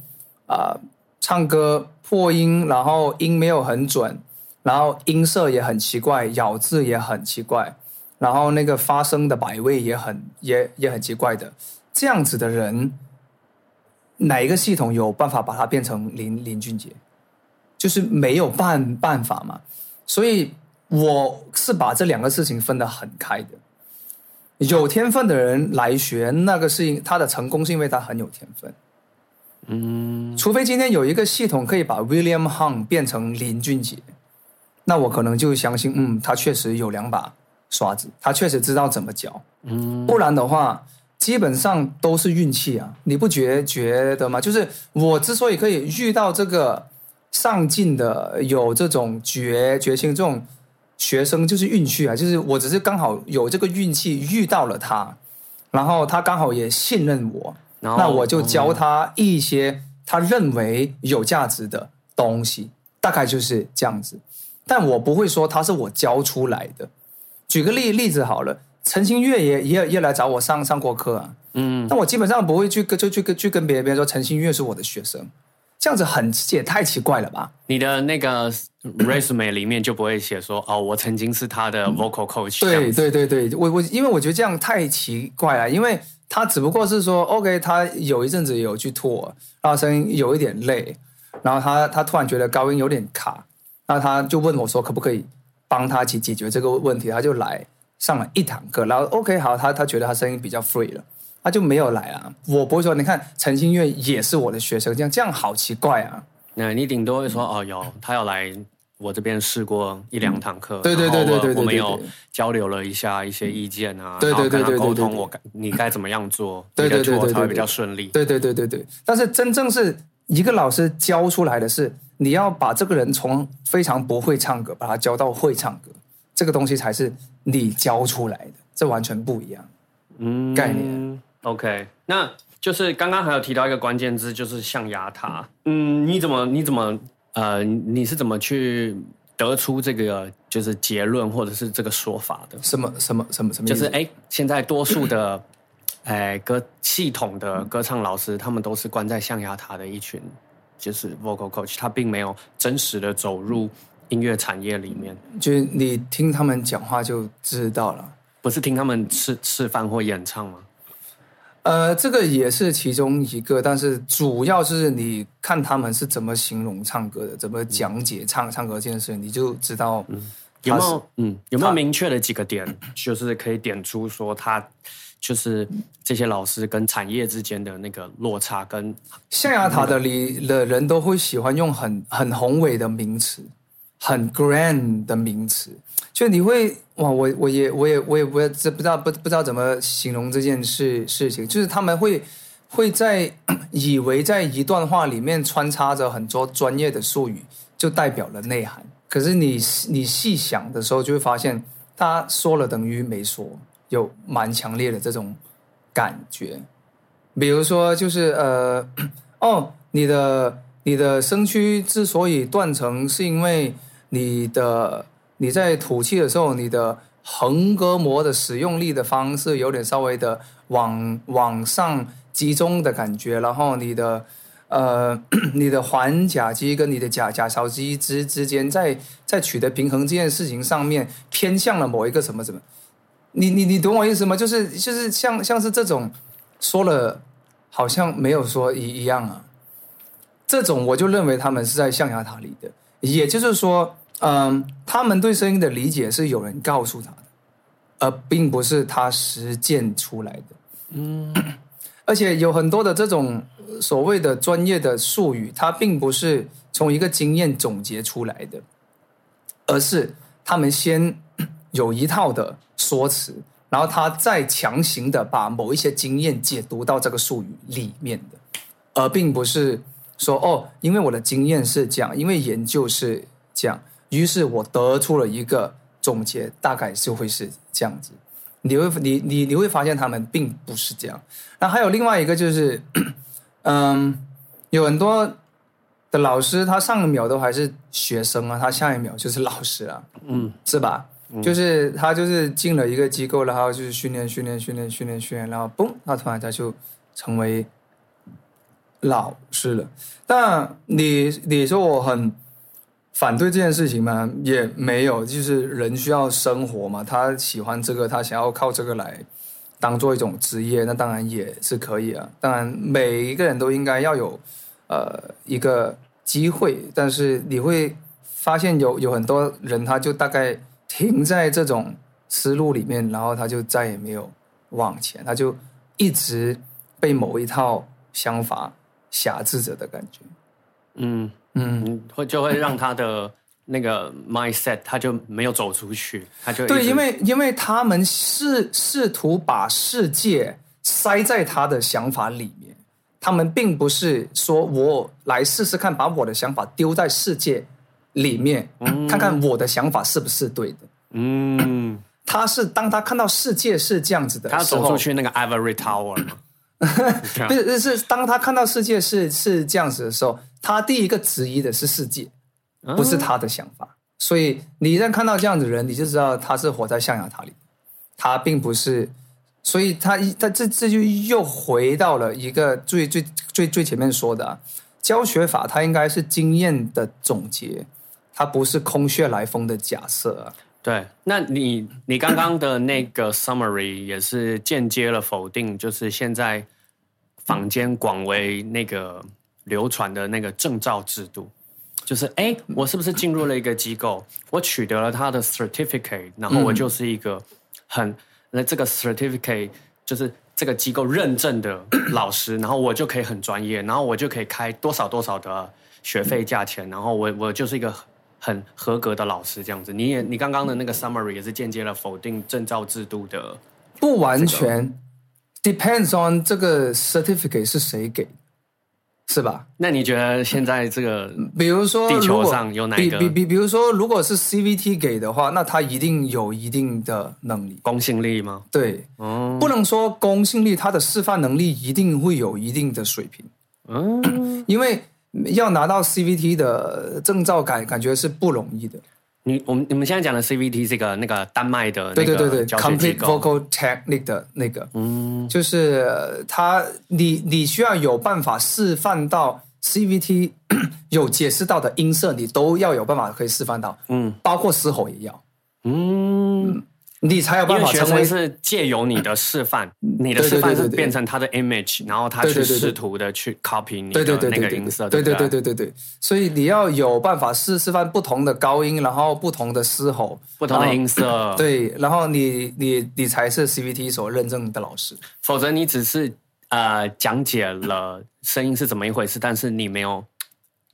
啊、呃唱歌破音，然后音没有很准，然后音色也很奇怪，咬字也很奇怪，然后那个发声的摆位也很也也很奇怪的，这样子的人，哪一个系统有办法把它变成林林俊杰？就是没有办办法嘛。所以我是把这两个事情分得很开的。有天分的人来学，那个是他的成功是因为他很有天分。嗯，除非今天有一个系统可以把 William Hung 变成林俊杰，那我可能就相信，嗯，他确实有两把刷子，他确实知道怎么教。嗯，不然的话，基本上都是运气啊，你不觉觉得吗？就是我之所以可以遇到这个上进的、有这种决决心这种学生，就是运气啊，就是我只是刚好有这个运气遇到了他，然后他刚好也信任我，那我就教他一些他认为有价值的东西，大概就是这样子。但我不会说他是我教出来的。举个例例子好了，陈星月也也也来找我上上过课啊，嗯，但我基本上不会去跟就去跟去跟别人别人说陈星月是我的学生，这样子很也太奇怪了吧？你的那个 resume 里面就不会写说哦，我曾经是他的 vocal coach，这对对对对，我我因为我觉得这样太奇怪了，因为他只不过是说，OK，他有一阵子有去吐然后声音有一点累，然后他他突然觉得高音有点卡，那他就问我说，可不可以帮他去解决这个问题？他就来上了一堂课，然后 OK 好，他他觉得他声音比较 free 了，他就没有来啊。我不会说，你看陈星月也是我的学生，这样这样好奇怪啊。那你顶多会说哦，有他要来我这边试过一两堂课，对对对对我我们有交流了一下一些意见啊，对对对然后跟他沟通我该你该怎么样做，对对对 tour 对对对才会比较顺利。对对对对对，但是真正是一个老师教出来的是，你要把这个人从非常不会唱歌，把他教到会唱歌，这个东西才是你教出来的，这完全不一样。嗯概念。OK，那就是刚刚还有提到一个关键字，就是象牙塔。嗯，你怎么你怎么呃，你是怎么去得出这个就是结论或者是这个说法的？什么什么什么什么？就是哎，现在多数的 哎歌系统的歌唱老师，他们都是关在象牙塔的一群，就是 vocal coach，他并没有真实的走入音乐产业里面，就是你听他们讲话就知道了。不是听他们示示范或演唱吗？呃，这个也是其中一个，但是主要是你看他们是怎么形容唱歌的，怎么讲解唱唱歌这件事，你就知道有没有嗯有没有他明确的几个点，就是可以点出说他就是这些老师跟产业之间的那个落差跟象牙塔的里的人都会喜欢用很很宏伟的名词，很 grand 的名词，就你会哇，我我也我也我也不知不知道不不知道怎么形容这件事事情，就是他们会会在以为在一段话里面穿插着很多专业的术语，就代表了内涵。可是你你细想的时候，就会发现他说了等于没说，有蛮强烈的这种感觉。比如说，就是呃，哦，你的你的声区之所以断层，是因为你的你在吐气的时候，你的横膈膜的使用力的方式有点稍微的往往上集中的感觉，然后你的呃 你的环甲肌跟你的甲甲槽肌之之间在在取得平衡这件事情上面偏向了某一个什么什么。你你你懂我意思吗？就是就是像像是这种说了好像没有说一一样啊，这种我就认为他们是在象牙塔里的，也就是说，嗯，他们对声音的理解是有人告诉他的，而并不是他实践出来的。嗯，而且有很多的这种所谓的专业的术语，它并不是从一个经验总结出来的，而是他们先 有一套的说辞，然后他再强行的把某一些经验解读到这个术语里面的，而并不是说哦，因为我的经验是这样，因为研究是这样，于是我得出了一个总结，大概就会是这样子。你会你你你会发现他们并不是这样。那还有另外一个就是，嗯，有很多的老师，他上一秒都还是学生啊，他下一秒就是老师啊，嗯，是吧？就是他就是进了一个机构，然后就是训练训练训练训练训练，然后嘣，他突然他就成为老师了。但你你说我很反对这件事情吗？也没有，就是人需要生活嘛，他喜欢这个，他想要靠这个来当做一种职业，那当然也是可以啊。当然，每一个人都应该要有呃一个机会，但是你会发现有有很多人，他就大概停在这种思路里面，然后他就再也没有往前，他就一直被某一套想法辖制着的感觉。嗯嗯，嗯，会就会让他的那个 mindset 他就没有走出去，他就对，因为因为他们试试图把世界塞在他的想法里面，他们并不是说我来试试看，把我的想法丢在世界里面，看看我的想法是不是对的。嗯，他是当他看到世界是这样子的他要时候，走出去那个 Ivory Tower 不是是当他看到世界是是这样子的时候，他第一个质疑的是世界，不是他的想法。所以你一旦看到这样子的人，你就知道他是活在象牙塔里，他并不是。所以他一他这这就又回到了一个最最最最前面说的、啊，教学法，它应该是经验的总结，它不是空穴来风的假设啊。对，那你你刚刚的那个 summary 也是间接了否定，就是现在坊间广为那个流传的那个证照制度，就是哎，我是不是进入了一个机构，我取得了他的 certificate，然后我就是一个很那这个 certificate 就是这个机构认证的老师，然后我就可以很专业，然后我就可以开多少多少的学费价钱，然后我我就是一个很合格的老师这样子。你也你刚刚的那个 summary 也是间接了否定证照制度的。不完全、depends on 这个 certificate 是谁给，是吧？那你觉得现在这个比如说，地球上有哪个比比比，比如说，如果是 CVT 给的话，那他一定有一定的能力。公信力吗？对，哦，不能说公信力，他的示范能力一定会有一定的水平，嗯，因为要拿到 CVT 的证照感感觉是不容易的。你我们你们现在讲的 CVT 这个那个丹麦的那对对对对个教学机，Complete，Vocal Technique 的那个，嗯。就是呃他你你需要有办法示范到 CVT 有解释到的音色，你都要有办法可以示范到，嗯。包括嘶吼也要，嗯，你才有办法成为是借由你的示范，你的示范是变成他的 image，然后他去试图的去 copy 你对对的那对对。对个音色，对对？对对对对，所以你要有办法示示范不同的高音，然后不同的嘶吼，不同的音色，，对，然后你你你才是 CVT 所认证的老师。否则你只是呃讲解了声音是怎么一回事，但是你没有，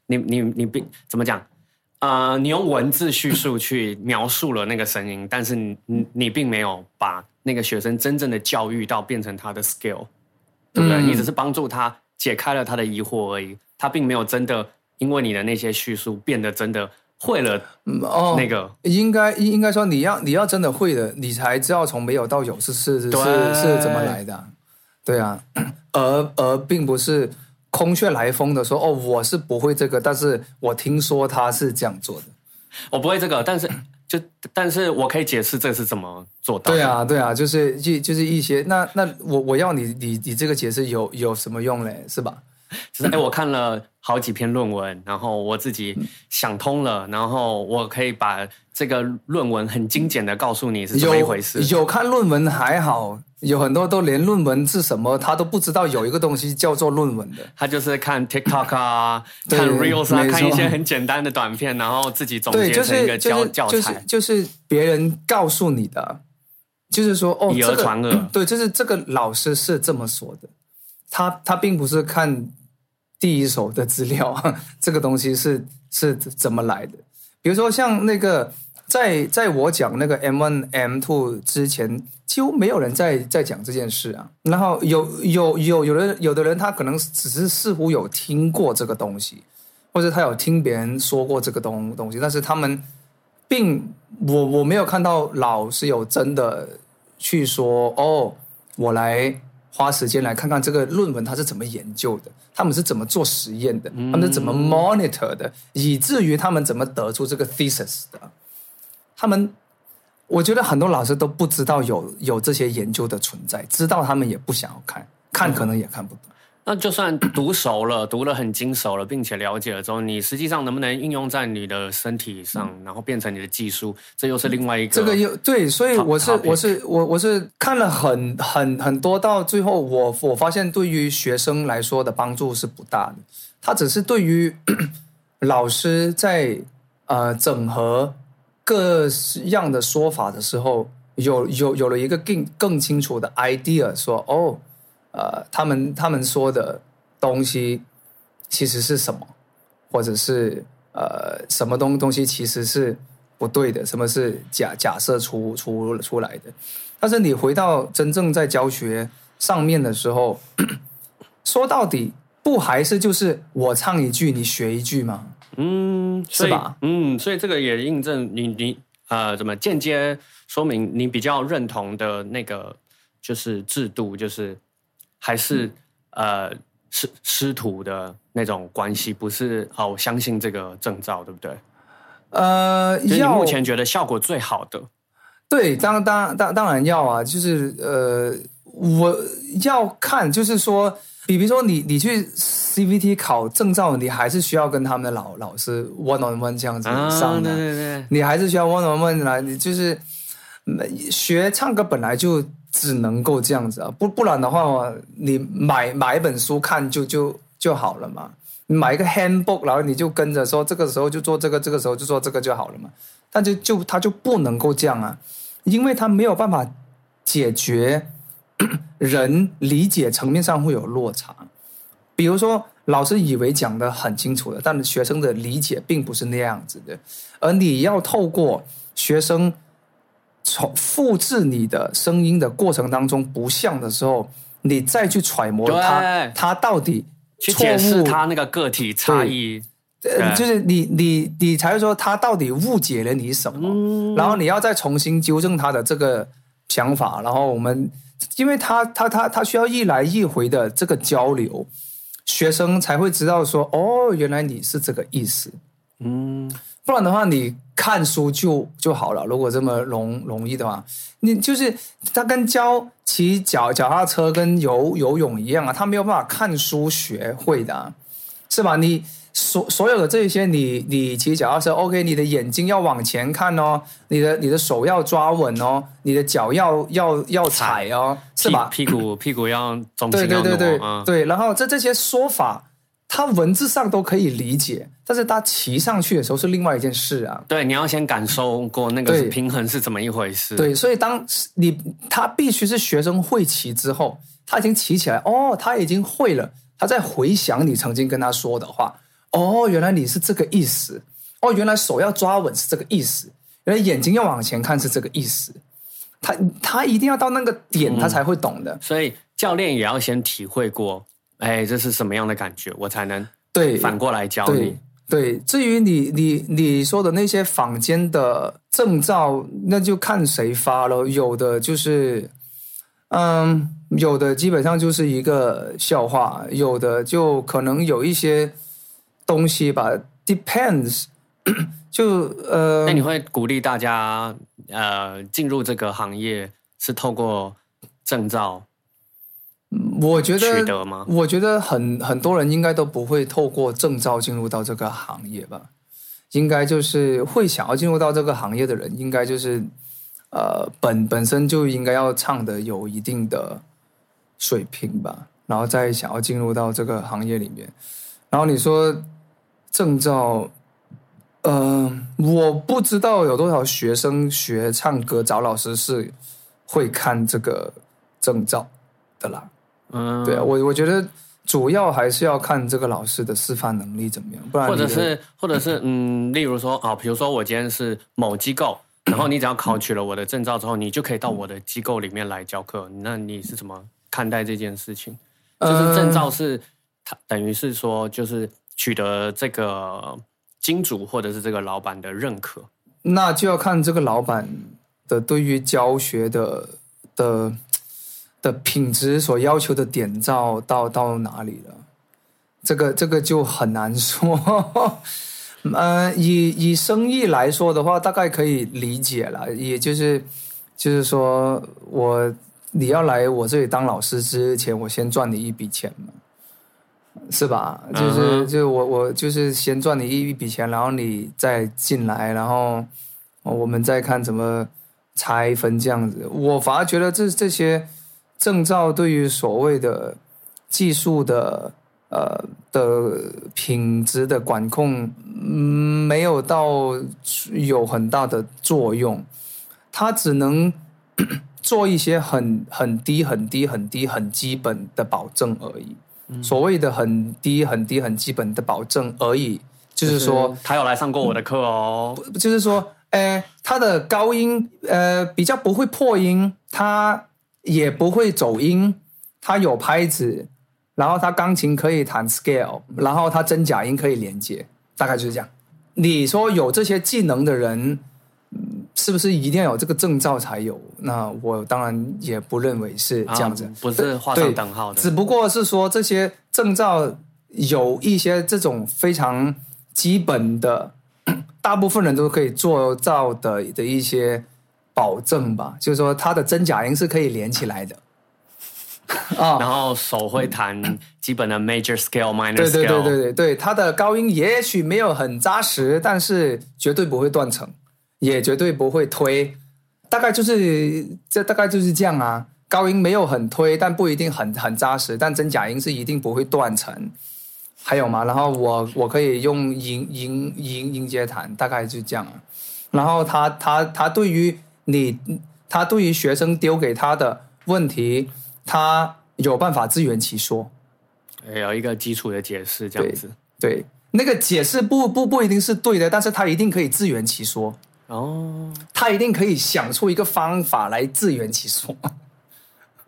你你你并怎么讲？呃，你用文字叙述去描述了那个声音，但是你你你并没有把那个学生真正的教育到变成他的 skill，对不对？嗯你只是帮助他解开了他的疑惑而已，他并没有真的因为你的那些叙述变得真的会了嗯哦，那个。应该应应该说你要你要真的会了，你才知道从没有到有是是是是是怎么来的啊，对啊，而而并不是空穴来风的说哦，我是不会这个，但是我听说他是这样做的。我不会这个，但是 就但是我可以解释这是怎么做到的。对啊，对啊，就是就就是一些那那我我要你你你这个解释有有什么用嘞？是吧？就是哎，我看了好几篇论文，然后我自己想通了，然后我可以把这个论文很精简的告诉你是怎么一回事。有看论文还好，有很多都连论文是什么他都不知道，有一个东西叫做论文的。他就是看 TikTok 啊，看 Reels 啊，看一些很简单的短片，然后自己总结成一个是就是教教就是材。就是别人告诉你的，就是说哦，以讹这个传讹 对，就是这个老师是这么说的，他他并不是看第一手的资料，这个东西是是怎么来的。比如说像那个在在我讲那个 M one M two 之前，几乎没有人在在讲这件事啊。然后有有有有的有的人他可能只是似乎有听过这个东西，或者他有听别人说过这个东东西，但是他们并我我没有看到老师有真的去说哦，我来花时间来看看这个论文它是怎么研究的，他们是怎么做实验的，他们是怎么 monitor 的，以至于他们怎么得出这个 thesis 的。他们，我觉得很多老师都不知道有有这些研究的存在，知道他们也不想要看，看可能也看不懂。那就算读熟了，读了很精熟了，并且了解了之后，你实际上能不能运用在你的身体上，然后变成你的技术，这又是另外一个。这个又对，所以我是我是我我是看了很很很多，到最后我我发现对于学生来说的帮助是不大的，他只是对于 老师在呃整合各样的说法的时候，有有有了一个更更清楚的 idea，说哦，呃，他们他们说的东西其实是什么，或者是呃什么东东西其实是不对的，什么是假假设出出出来的。但是你回到真正在教学上面的时候，说到底不还是就是我唱一句你学一句吗？嗯，是吧？嗯，所以这个也印证你你呃，怎么间接说明你比较认同的那个就是制度，就是还是、呃师师徒的那种关系，不是哦，我相信这个证照，对不对？呃，就是你要目前觉得效果最好的，对，当当当当然要啊，就是呃，我要看，就是说，比比如说你你去 CVT 考证照，你还是需要跟他们的老老师 one on one 这样子上的，啊对对对，你还是需要 one on one 来，你就是嗯学唱歌本来就只能够这样子啊，不不然的话，你买买一本书看就就就好了嘛。买一个 handbook，然后你就跟着说，这个时候就做这个，这个时候就做这个就好了嘛。但就就他就不能够这样啊，因为他没有办法解决人理解层面上会有落差。比如说，老师以为讲的很清楚了，但学生的理解并不是那样子的，而你要透过学生从复制你的声音的过程当中不像的时候，你再去揣摩他对。他到底去解释误它那个个体差异。呃，就是你你你才会说他到底误解了你什么，嗯。然后你要再重新纠正他的这个想法，然后我们，因为他他他他需要一来一回的这个交流，学生才会知道说哦，原来你是这个意思，嗯，不然的话你看书就就好了。如果这么容容易的话，你就是他跟教骑脚脚踏车跟游游泳一样啊，他没有办法看书学会的、啊，是吧？你所所有的这些你，你骑脚踏车，OK，你的眼睛要往前看哦，你的你的手要抓稳哦，你的脚要要要踩哦，是吧？屁屁股屁股要心要挪对对对、啊，对，然后这这些说法，它文字上都可以理解，但是它骑上去的时候是另外一件事啊。对，你要先感受过那个平衡是怎么一回事。对，所以当你他必须是学生会骑之后，他已经骑起来，哦，他已经会了，他在回想你曾经跟他说的话，哦，原来你是这个意思，哦，原来手要抓稳是这个意思，原来眼睛要往前看是这个意思，他他一定要到那个点，他才会懂的。所以教练也要先体会过，哎，这是什么样的感觉，我才能对，反过来教对你。对，至于你你你说的那些坊间的证照，那就看谁发了。有的就是，嗯，有的基本上就是一个笑话，有的就可能有一些东西吧，depends 就呃那，你会鼓励大家呃进入这个行业是透过证照我觉得？我觉得很很多人应该都不会透过证照进入到这个行业吧，应该就是会想要进入到这个行业的人，应该就是呃本本身就应该要唱的有一定的水平吧，然后再想要进入到这个行业里面。然后你说证照，呃，我不知道有多少学生学唱歌找老师是会看这个证照的啦。嗯，对啊，我我觉得主要还是要看这个老师的示范能力怎么样，不然或者是或者是嗯，例如说啊，比如说我今天是某机构，然后你只要考取了我的证照之后，你就可以到我的机构里面来教课。那你是怎么看待这件事情？就是证照是它等于是说，就是取得这个金主或者是这个老板的认可。那就要看这个老板的对于教学的的的品质所要求的点照到到哪里了，这个这个就很难说。呃，以以生意来说的话，大概可以理解了，也就是就是说我你要来我这里当老师之前，我先赚你一笔钱嘛，是吧？就是、就是我我就是先赚你一一笔钱，然后你再进来，然后我们再看怎么拆分这样子。我反而觉得这这些证照对于所谓的技术的呃的品质的管控，没有到有很大的作用，它只能 做一些很很低、很低、很低、很基本的保证而已。所谓的很低、很低、很基本的保证而已，就是说，他有来上过我的课哦。就是说，呃，他的高音呃比较不会破音，他也不会走音，他有拍子，然后他钢琴可以弹 scale，然后他真假音可以连接，大概就是这样。你说有这些技能的人，嗯是不是一定要有这个证照才有？那我当然也不认为是这样子，啊不是画对上等号的。只不过是说这些证照有一些这种非常基本的，大部分人都可以做到的的一些保证吧，就是说它的真假音是可以连起来的。啊、然后手会弹基本的 major scale、minor 对 scale，对对对对对，它的高音也许没有很扎实，但是绝对不会断层，也绝对不会推，大概就是这大概就是这样啊。高音没有很推，但不一定很很扎实，但真假音是一定不会断层。还有吗？然后我我可以用音音音音阶弹，大概就这样啊。然后他他他对于你，他对于学生丢给他的问题，他有办法自圆其说。有一个基础的解释这样子。对，那个解释不不不一定是对的，但是他一定可以自圆其说，哦，他一定可以想出一个方法来自圆其说。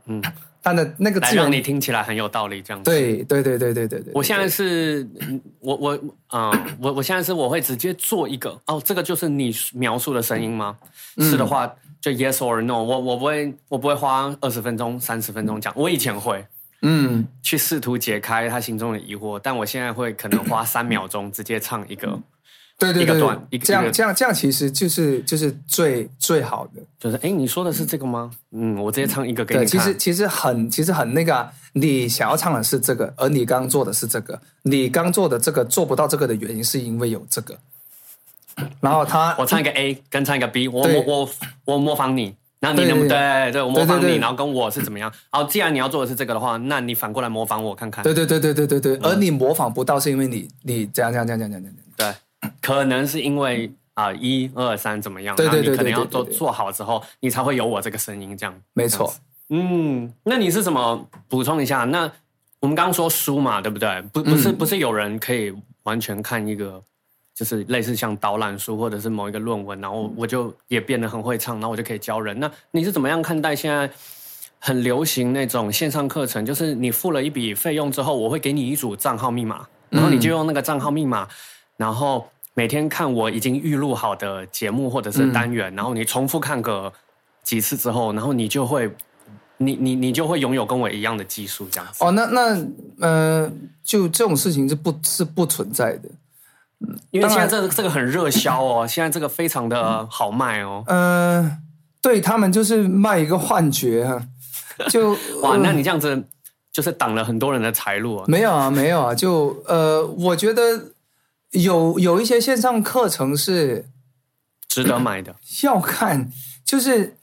嗯，他的那个来自圆，让你听起来很有道理这样子。对对对对对对对。我现在是，嗯我我啊、我我现在是我会直接做一个哦，这个就是你描述的声音吗？嗯是的话就 yes or no，我我不会我不会花二十分钟三十分钟讲，我以前会嗯，去试图解开他心中的疑惑，但我现在会可能花三秒钟直接唱一个，一个对对对一个一个这样这样这样其实就是就是最最好的。就是哎，你说的是这个吗？嗯，我直接唱一个给，你看。其实其实很其实很那个啊、你想要唱的是这个，而你刚做的是这个，你刚做的这个做不到这个的原因是因为有这个。然后他我唱一个 A 跟唱一个 B，我对我我我模仿你，然后你能不对对对，我模仿你，对对对然后跟我是怎么样？好，既然你要做的是这个的话，那你反过来模仿我看看。对对对对对对对，嗯而你模仿不到是因为你你这样这样这样这样这样这样。对，可能是因为啊一二三怎么样，对对对然后你可能要做做好之后，你才会有我这个声音这样。没错，嗯，那你是怎么补充一下？那我们刚刚说书嘛，对不对？不不是、嗯不是有人可以完全看一个，就是类似像导览书或者是某一个论文，然后我就也变得很会唱，然后我就可以教人。那你是怎么样看待现在很流行那种线上课程？就是你付了一笔费用之后，我会给你一组账号密码，然后你就用那个账号密码，然后每天看我已经预录好的节目或者是单元，然后你重复看个几次之后，然后你就会。你你你就会拥有跟我一样的技术，这样子。哦，那那呃，就这种事情是不是不存在的。因为现在这个这个很热销哦，现在这个非常的好卖哦。呃，对他们就是卖一个幻觉啊，就哇，呃那你这样子就是挡了很多人的财路啊。没有啊，没有啊，就呃，我觉得有有一些线上课程是值得买的。要看，就是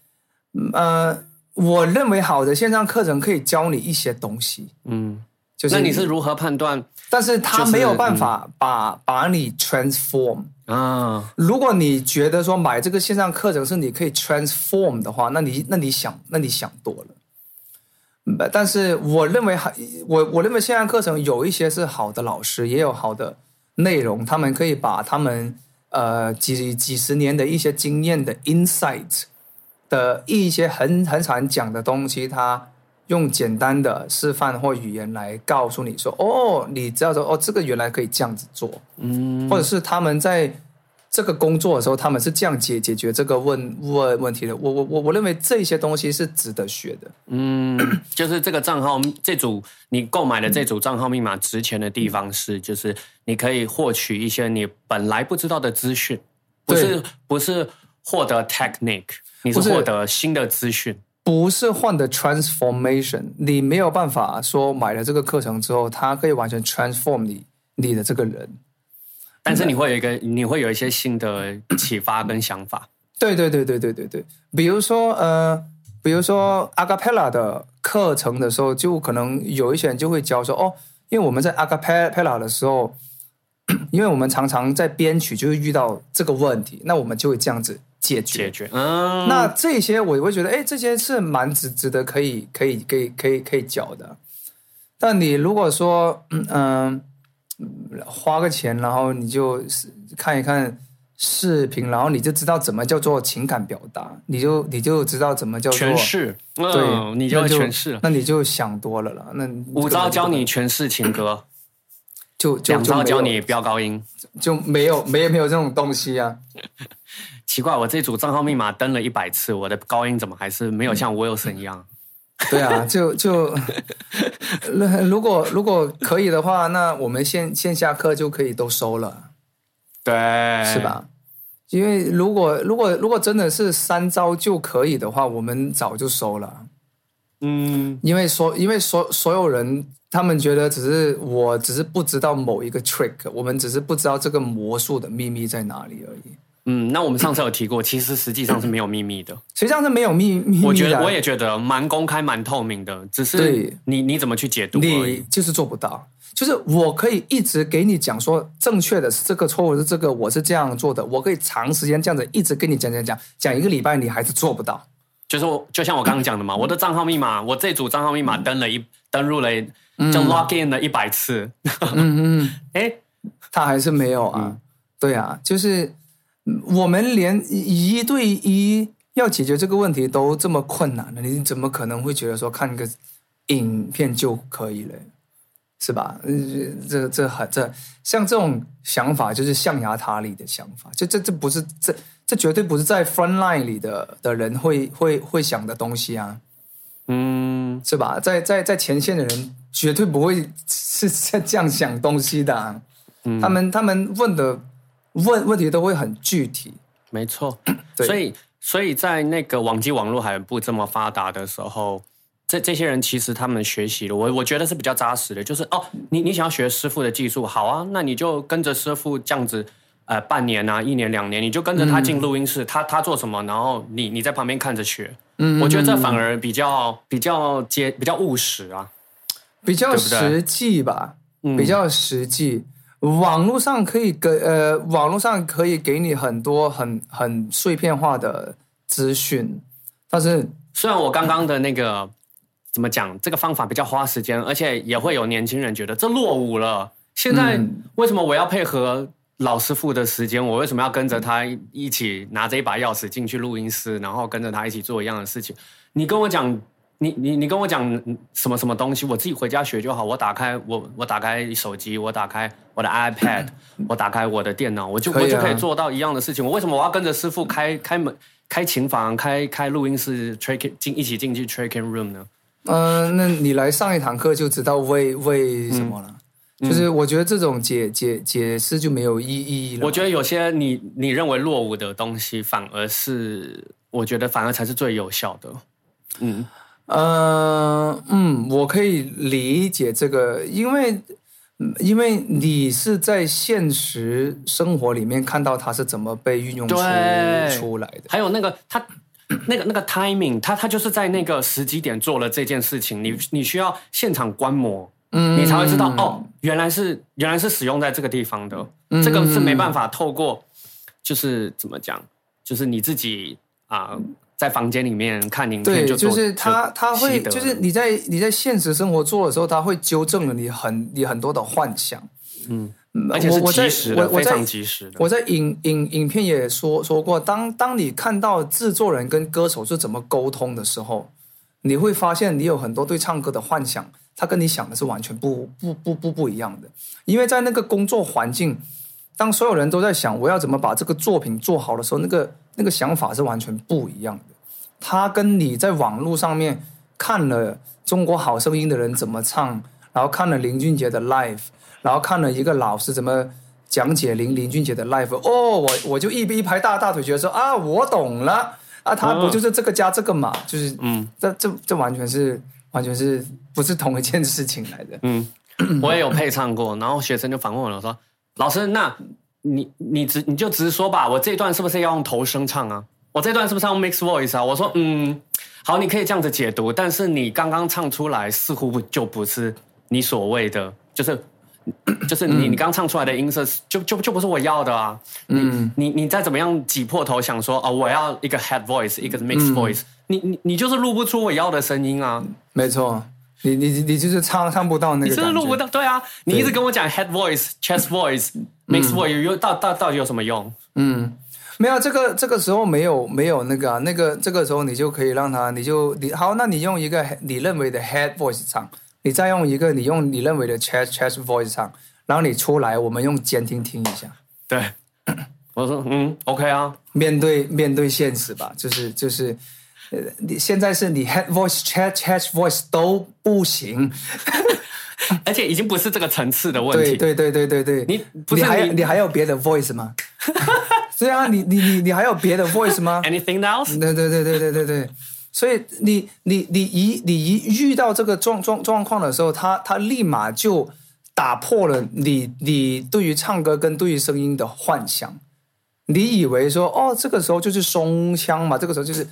呃，我认为好的线上课程可以教你一些东西，嗯，就是那你是如何判断但是他没有办法把、把你 transform。啊，如果你觉得说买这个线上课程是你可以 transform 的话，那你那你想那你想多了。嗯但是我认为还我我认为线上课程有一些是好的老师，也有好的内容，他们可以把他们呃几几十年的一些经验的 insight 的一些很很常讲的东西，他用简单的示范或语言来告诉你说，哦，你知道说哦，这个原来可以这样子做，嗯，或者是他们在这个工作的时候，他们是这样解解决这个问问问题的。我我我我认为这些东西是值得学的。嗯，就是这个账号这组你购买的这组账号密码值钱的地方是，就是你可以获取一些你本来不知道的资讯，不是不是获得 technique，你是获得新的资讯。不是换的 transformation，你没有办法说买了这个课程之后，它可以完全 transform 你你的这个人。但是你会有一个，你会有一些新的 启发跟想法。对对对对对对对，比如说呃，比如说 e l l a 的课程的时候，就可能有一些人就会教说哦，因为我们在 p e l l a 的时候，因为我们常常在编曲就会遇到这个问题，那我们就会这样子解决。解决，嗯，那这些我会觉得，哎，这些是蛮值值得可以可以可以可以可以教的。但你如果说，嗯、呃花个钱，然后你就看一看视频，然后你就知道怎么叫做情感表达，你就你就知道怎么叫做诠释，嗯，对，你就诠释了。那你就想多了啦。那五招教你诠释情歌，就就两招教你飙高音。就没有没有没有这种东西啊。奇怪，我这组账号密码登了一百次，我的高音怎么还是没有像 Wilson 一样？对啊，就就那如果如果可以的话，那我们线线下课就可以都收了，对，是？吧？因为如果如果如果真的是三招就可以的话，我们早就收了。嗯，因为所因为所所有人他们觉得只是我只是不知道某一个 trick，我们只是不知道这个魔术的秘密在哪里而已。嗯，那我们上次有提过，其实实际上是没有秘密的。实际上是没有秘秘密我觉得我也觉得蛮公开、蛮透明的，只是对你你怎么去解读而你。就是做不到。就是我可以一直给你讲说正确的是这个，错误是这个，我是这样做的。我可以长时间这样子一直跟你讲讲讲讲一个礼拜，你还是做不到。就是我就像我刚刚讲的嘛，我的账号密码，我这组账号密码登了一登入了，就 log in 了一百次。嗯嗯，哎，他还是没有啊。对啊，就是嗯我们连一对一要解决这个问题都这么困难了，你怎么可能会觉得说看个影片就可以了？是吧？呃这这很这像这种想法就是象牙塔里的想法，就这这不是这这绝对不是在 front line 里的的人会会会想的东西啊，嗯，是吧？在在在前线的人绝对不会是是这样想东西的啊、嗯他们他们问的问问题都会很具体，没错。所以所以在那个网际网络还不这么发达的时候。这这些人其实他们学习的，我我觉得是比较扎实的，就是哦，你你想要学师傅的技术，好啊，那你就跟着师傅这样子，呃，半年啊，一年两年，你就跟着他进录音室，他他做什么，然后你你在旁边看着学，嗯我觉得这反而比较比较接比较务实啊，比较实际吧，嗯比较实际。网络上可以给呃，网络上可以给你很多很很碎片化的资讯，但是虽然我刚刚的那个怎么讲，这个方法比较花时间，而且也会有年轻人觉得这落伍了。现在嗯为什么我要配合老师傅的时间？我为什么要跟着他一起拿着一把钥匙进去录音室，然后跟着他一起做一样的事情？你跟我讲，你你你跟我讲什么什么东西，我自己回家学就好。我打开我我打开手机，我打开我的 iPad，我打开我的电脑，我就、啊我就可以做到一样的事情。我为什么我要跟着师傅开开门？开琴房、开开录音室、tracking 进一起进去 tracking room 呢？呃，那你来上一堂课就知道为为什么了。嗯就是我觉得这种解解解释就没有意意义了。我觉得有些你你认为落伍的东西，反而是我觉得反而才是最有效的。嗯，呃，嗯，我可以理解这个，因为嗯因为你是在现实生活里面看到它是怎么被运用出出来的。还有那个它 那个那个 timing，它它就是在那个时机点做了这件事情，你你需要现场观摩，嗯你才会知道哦，原来是原来是使用在这个地方的，这个是没办法透过，就是怎么讲，就是你自己啊。在房间里面看影片，就是他他会就是你在你在现实生活做的时候，他会纠正了你很你很多的幻想，嗯，而且是及时的，非常及时的。我在影影影片也说说过，当当你看到制作人跟歌手是怎么沟通的时候，你会发现你有很多对唱歌的幻想，他跟你想的是完全不不不不不一样的，因为在那个工作环境，当所有人都在想我要怎么把这个作品做好的时候，那个。那个想法是完全不一样的。他跟你在网络上面看了《中国好声音》的人怎么唱，然后看了林俊杰的 live，然后看了一个老师怎么讲解林林俊杰的 live。哦，我我就一一拍大大腿，觉得说啊，我懂了啊，他不就是这个加这个嘛？就是嗯，这这这完全是完全是不是同一件事情来的？嗯，我也有配唱过，然后学生就反问我了，说老师那。你你直你就直说吧，我这段是不是要用头声唱啊？我这段是不是要用 mix voice 啊？我说嗯，好，你可以这样子解读，但是你刚刚唱出来似乎不就不是你所谓的，就是 就是你你刚唱出来的音色就就就不是我要的啊。嗯，你你再怎么样挤破头想说哦，我要一个 head voice，一个 mix voice，你你你就是录不出我要的声音啊。没错。你你你就是唱唱不到那个，你就是录不到，对啊，你一直跟我讲 head voice、chest voice、mix voice，有到到到底有什么用？嗯，没有这个这个时候没有没有那个那个这个时候你就可以让他，你就你好，那你用一个你认为的 head voice 唱，你再用一个你用你认为的 chest chest voice 唱，然后你出来，我们用监听听一下。对，我说嗯，OK 啊，面对面对现实吧，就是就是。呃，你现在是你 head voice chat chat voice 都不行，而且已经不是这个层次的问题。对对对对对对，你你还你还有别的 voice 吗？对啊，你你你你还有别的 voice 吗？Anything else？对对对对对对对，所以你你你一你一遇到这个状状状况的时候，他他立马就打破了你你对于唱歌跟对于声音的幻想。你以为说哦，这个时候就是松腔嘛，这个时候就是。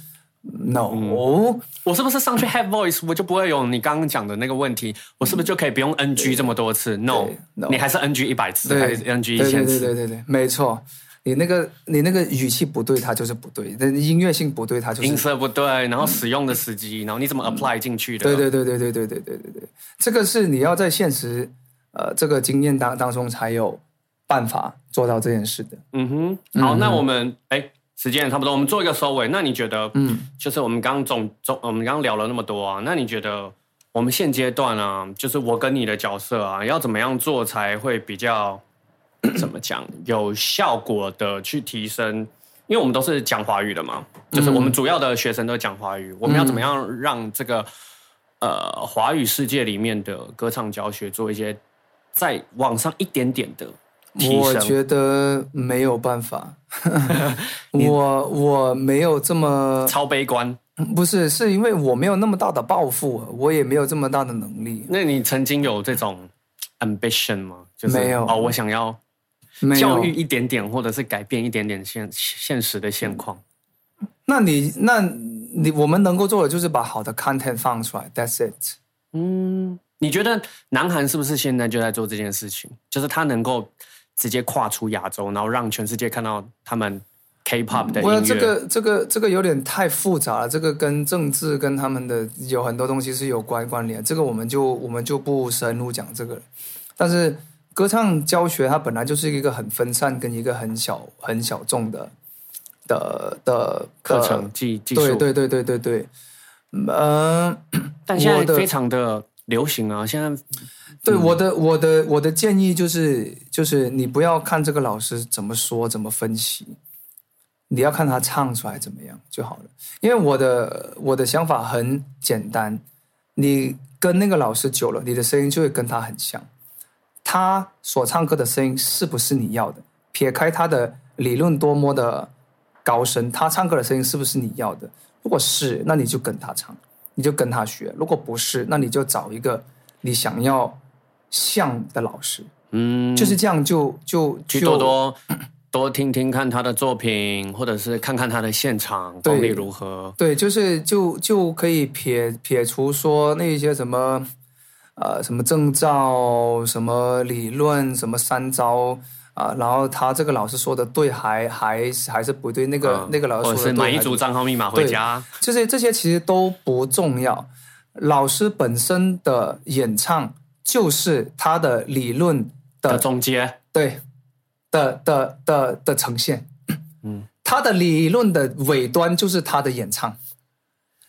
No，我是不是上去 have voice，我就不会有你刚刚讲的那个问题？我是不是就可以不用 NG 这么多次？No，你还是 NG 一百次，还是 NG 一千次？对对对对，没错。你那个你那个语气不对，它就是不对；，音乐性不对，它就是音色不对。然后使用的时机，然后你怎么 apply 进去的？对对对对对对对对对对，这个是你要在现实呃这个经验当当中才有办法做到这件事的。嗯哼，好，那我们哎。时间也差不多，我们做一个收尾。那你觉得，嗯，就是我们刚刚总总，我们刚刚聊了那么多啊，那你觉得我们现阶段啊，就是我跟你的角色啊，要怎么样做才会比较 怎么讲有效果的去提升？因为我们都是讲华语的嘛，就是我们主要的学生都讲华语，我们要怎么样让这个呃华语世界里面的歌唱教学做一些再往上一点点的提升？我觉得没有办法，我我没有这么超悲观，不是，是因为我没有那么大的抱负，我也没有这么大的能力。那你曾经有这种 ambition 吗？就是没有哦，我想要教育一点点，或者是改变一点点现现实的现况。那你那你我们能够做的就是把好的 content 放出来，That's it。嗯，你觉得南韩是不是现在就在做这件事情？就是他能够。直接跨出亚洲，然后让全世界看到他们 K-pop 的音乐。这个这个这个有点太复杂了，这个跟政治跟他们的有很多东西是有关关联。这个我们就我们就不深入讲这个。但是歌唱教学它本来就是一个很分散跟一个很小很小众的的的课程技技术。对对对对对对。嗯，但现在非常的流行啊，现在。对我的我的我的建议就是就是你不要看这个老师怎么说怎么分析，你要看他唱出来怎么样就好了。因为我的我的想法很简单，你跟那个老师久了，你的声音就会跟他很像。他所唱歌的声音是不是你要的？撇开他的理论多么的高深，他唱歌的声音是不是你要的？如果是，那你就跟他唱，你就跟他学；如果不是，那你就找一个你想要。像的老师，嗯，就是这样，就就去多多多听听看他的作品，或者是看看他的现场功力如何。对，就是就就可以撇撇除说那些什么呃什么证照、什么理论、什么三招啊、然后他这个老师说的对还还还是不对，那个、嗯。那个老师说的对买一组账号密码回家，这些这些其实都不重要，老师本身的演唱就是他的理论的的总结。对的的的的呈现，嗯，他的理论的尾端就是他的演唱，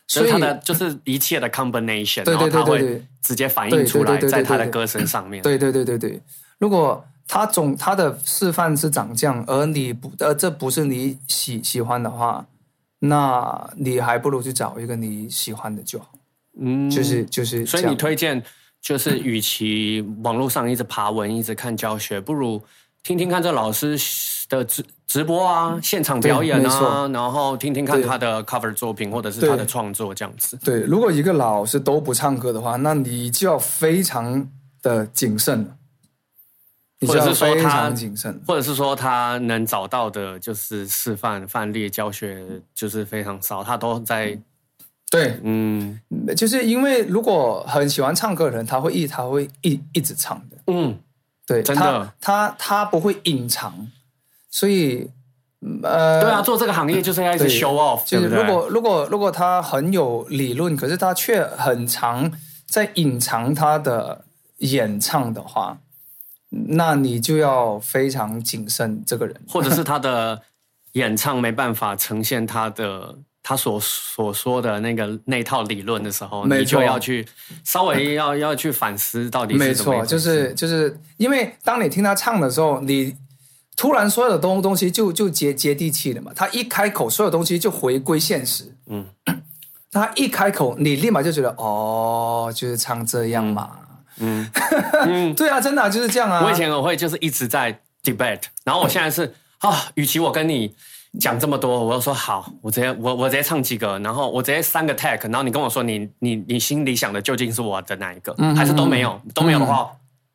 所以所以它的就是一切的 combination，对对对然后它会对对。直接反映出来在他的歌声上面。对对对对对，如果他总他的示范是长这样，而你不呃这不是你喜喜欢的话，那你还不如去找一个你喜欢的就好，嗯，就是就是所以你推荐就是，与其网络上一直爬文、一直看教学，不如听听看这老师的直直播啊、现场表演啊，然后听听看他的 cover 作品或者是他的创作这样子。对，如果一个老师都不唱歌的话，那你就要非常的谨慎了，或者是说他常谨慎。或者是说他能找到的，就是示范范例教学，就是非常少，他都在对，嗯。就是因为如果很喜欢唱歌的人，他会一他会一一直唱的，嗯，对，真的。他他他不会隐藏，所以呃，对啊，做这个行业就是要一直 show off，就是如果如果如果他很有理论，可是他却很常在隐藏他的演唱的话，那你就要非常谨慎这个人。或者是他的演唱没办法呈现他的他所所说的那个那套理论的时候，没你就要去稍微要要去反思到底没错，就是就是因为当你听他唱的时候，你突然所有的东东西就就接接地气了嘛。他一开口，所有东西就回归现实。嗯，他一开口，你立马就觉得哦，就是唱这样嘛。嗯，对啊，真的啊、就是这样啊。我以前我会就是一直在 debate，然后我现在是啊，与其我跟你。讲这么多，我就说好，我直接我我直接唱几个，然后我直接三个 tag，然后你跟我说你你你心里想的究竟是我的哪一个，嗯还是都没有？都没有的话，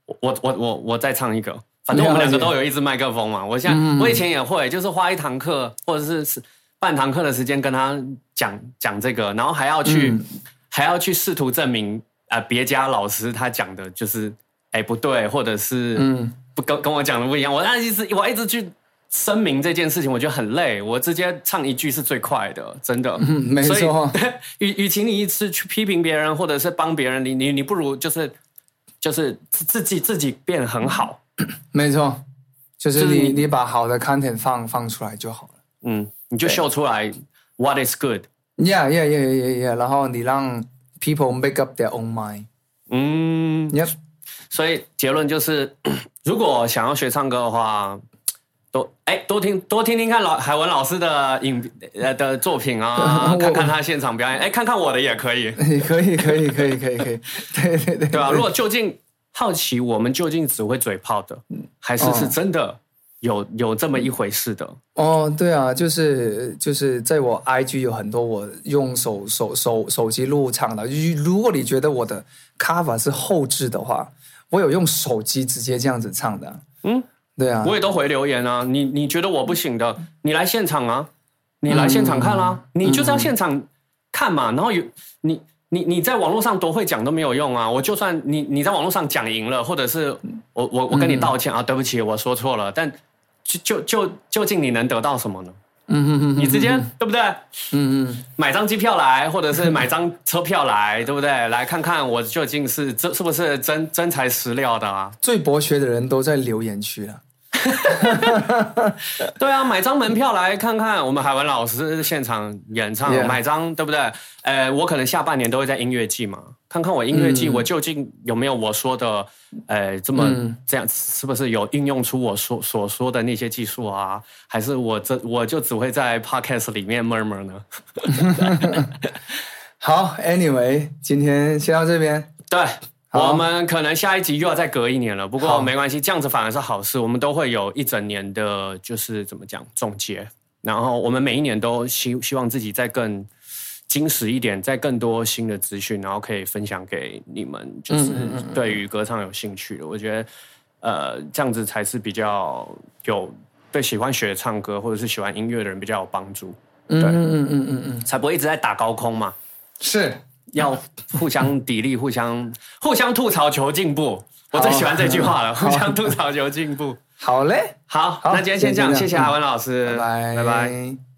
我我我我我再唱一个，反正我们两个都有一支麦克风嘛。我现在、嗯我以前也会，就是花一堂课或者是是半堂课的时间跟他讲讲这个，然后还要去、嗯还要去试图证明呃别家老师他讲的就是哎不对，或者是嗯不跟跟我讲的不一样。我那一直我一直去声明这件事情，我觉得很累。我直接唱一句是最快的，真的。嗯，没错，与与其你一次去批评别人，或者是帮别人，你你你不如就是就是自自己自己变很好。没错，就是就是你你你把好的 content 放放出来就好了。嗯，你就秀出来 what is good。Yeah, yeah, yeah, yeah, yeah. 然后你让 people make up their own mind. 嗯，，Yes 所以结论就是，如果想要学唱歌的话，多哎多听多听听看老海文老师的影呃的作品啊，看看他现场表演，哎，看看我的也可以，可以，可以，可以，可以，可以。对 对对，对。吧、如果究竟好奇我们究竟只会嘴炮的，还是是真的有有这么一回事的？哦，对啊，就是就是在我 IG 有很多我用手手手手机录唱的。如如果你觉得我的 cover 是后置的话，我有用手机直接这样子唱的。嗯，对啊，我也都回留言啊，你你觉得我不行的，你来现场啊，你来现场看啦、你就是要现场看嘛，然后有你你你在网络上多会讲都没有用啊，我就算你你在网络上讲赢了，或者是我我我跟你道歉、啊，对不起，我说错了，但就就就究竟你能得到什么呢？嗯嗯嗯，你直接对不对？嗯嗯，买张机票来，或者是买张车票来，对不对？来看看我究竟是真是不是真真材实料的啊？最博学的人都在留言区了。对啊，买张门票来看看我们海文老师现场演唱买张对不对？呃，我可能下半年都会在音乐季嘛，看看我音乐季嗯我究竟有没有我说的，呃，这么、嗯这样，是不是有运用出我所所说的那些技术啊？还是我这我就只会在 podcast 里面 murmur 呢？好，Anyway，今天先到这边。对。好我们可能下一集又要再隔一年了，不过没关系，这样子反而是好事。我们都会有一整年的，就是怎么讲总结，然后我们每一年都希希望自己再更精实一点，再更多新的资讯，然后可以分享给你们，就是对于歌唱有兴趣的。我觉得，呃，这样子才是比较有对喜欢学唱歌或者是喜欢音乐的人比较有帮助，对嗯嗯嗯嗯嗯，才不会一直在打高空嘛。是要互相砥砺，互相互相吐槽求进步。我最喜欢这句话了，互相吐槽求进步。好嘞，好，那今天先这样，谢谢阿文老师，拜拜拜。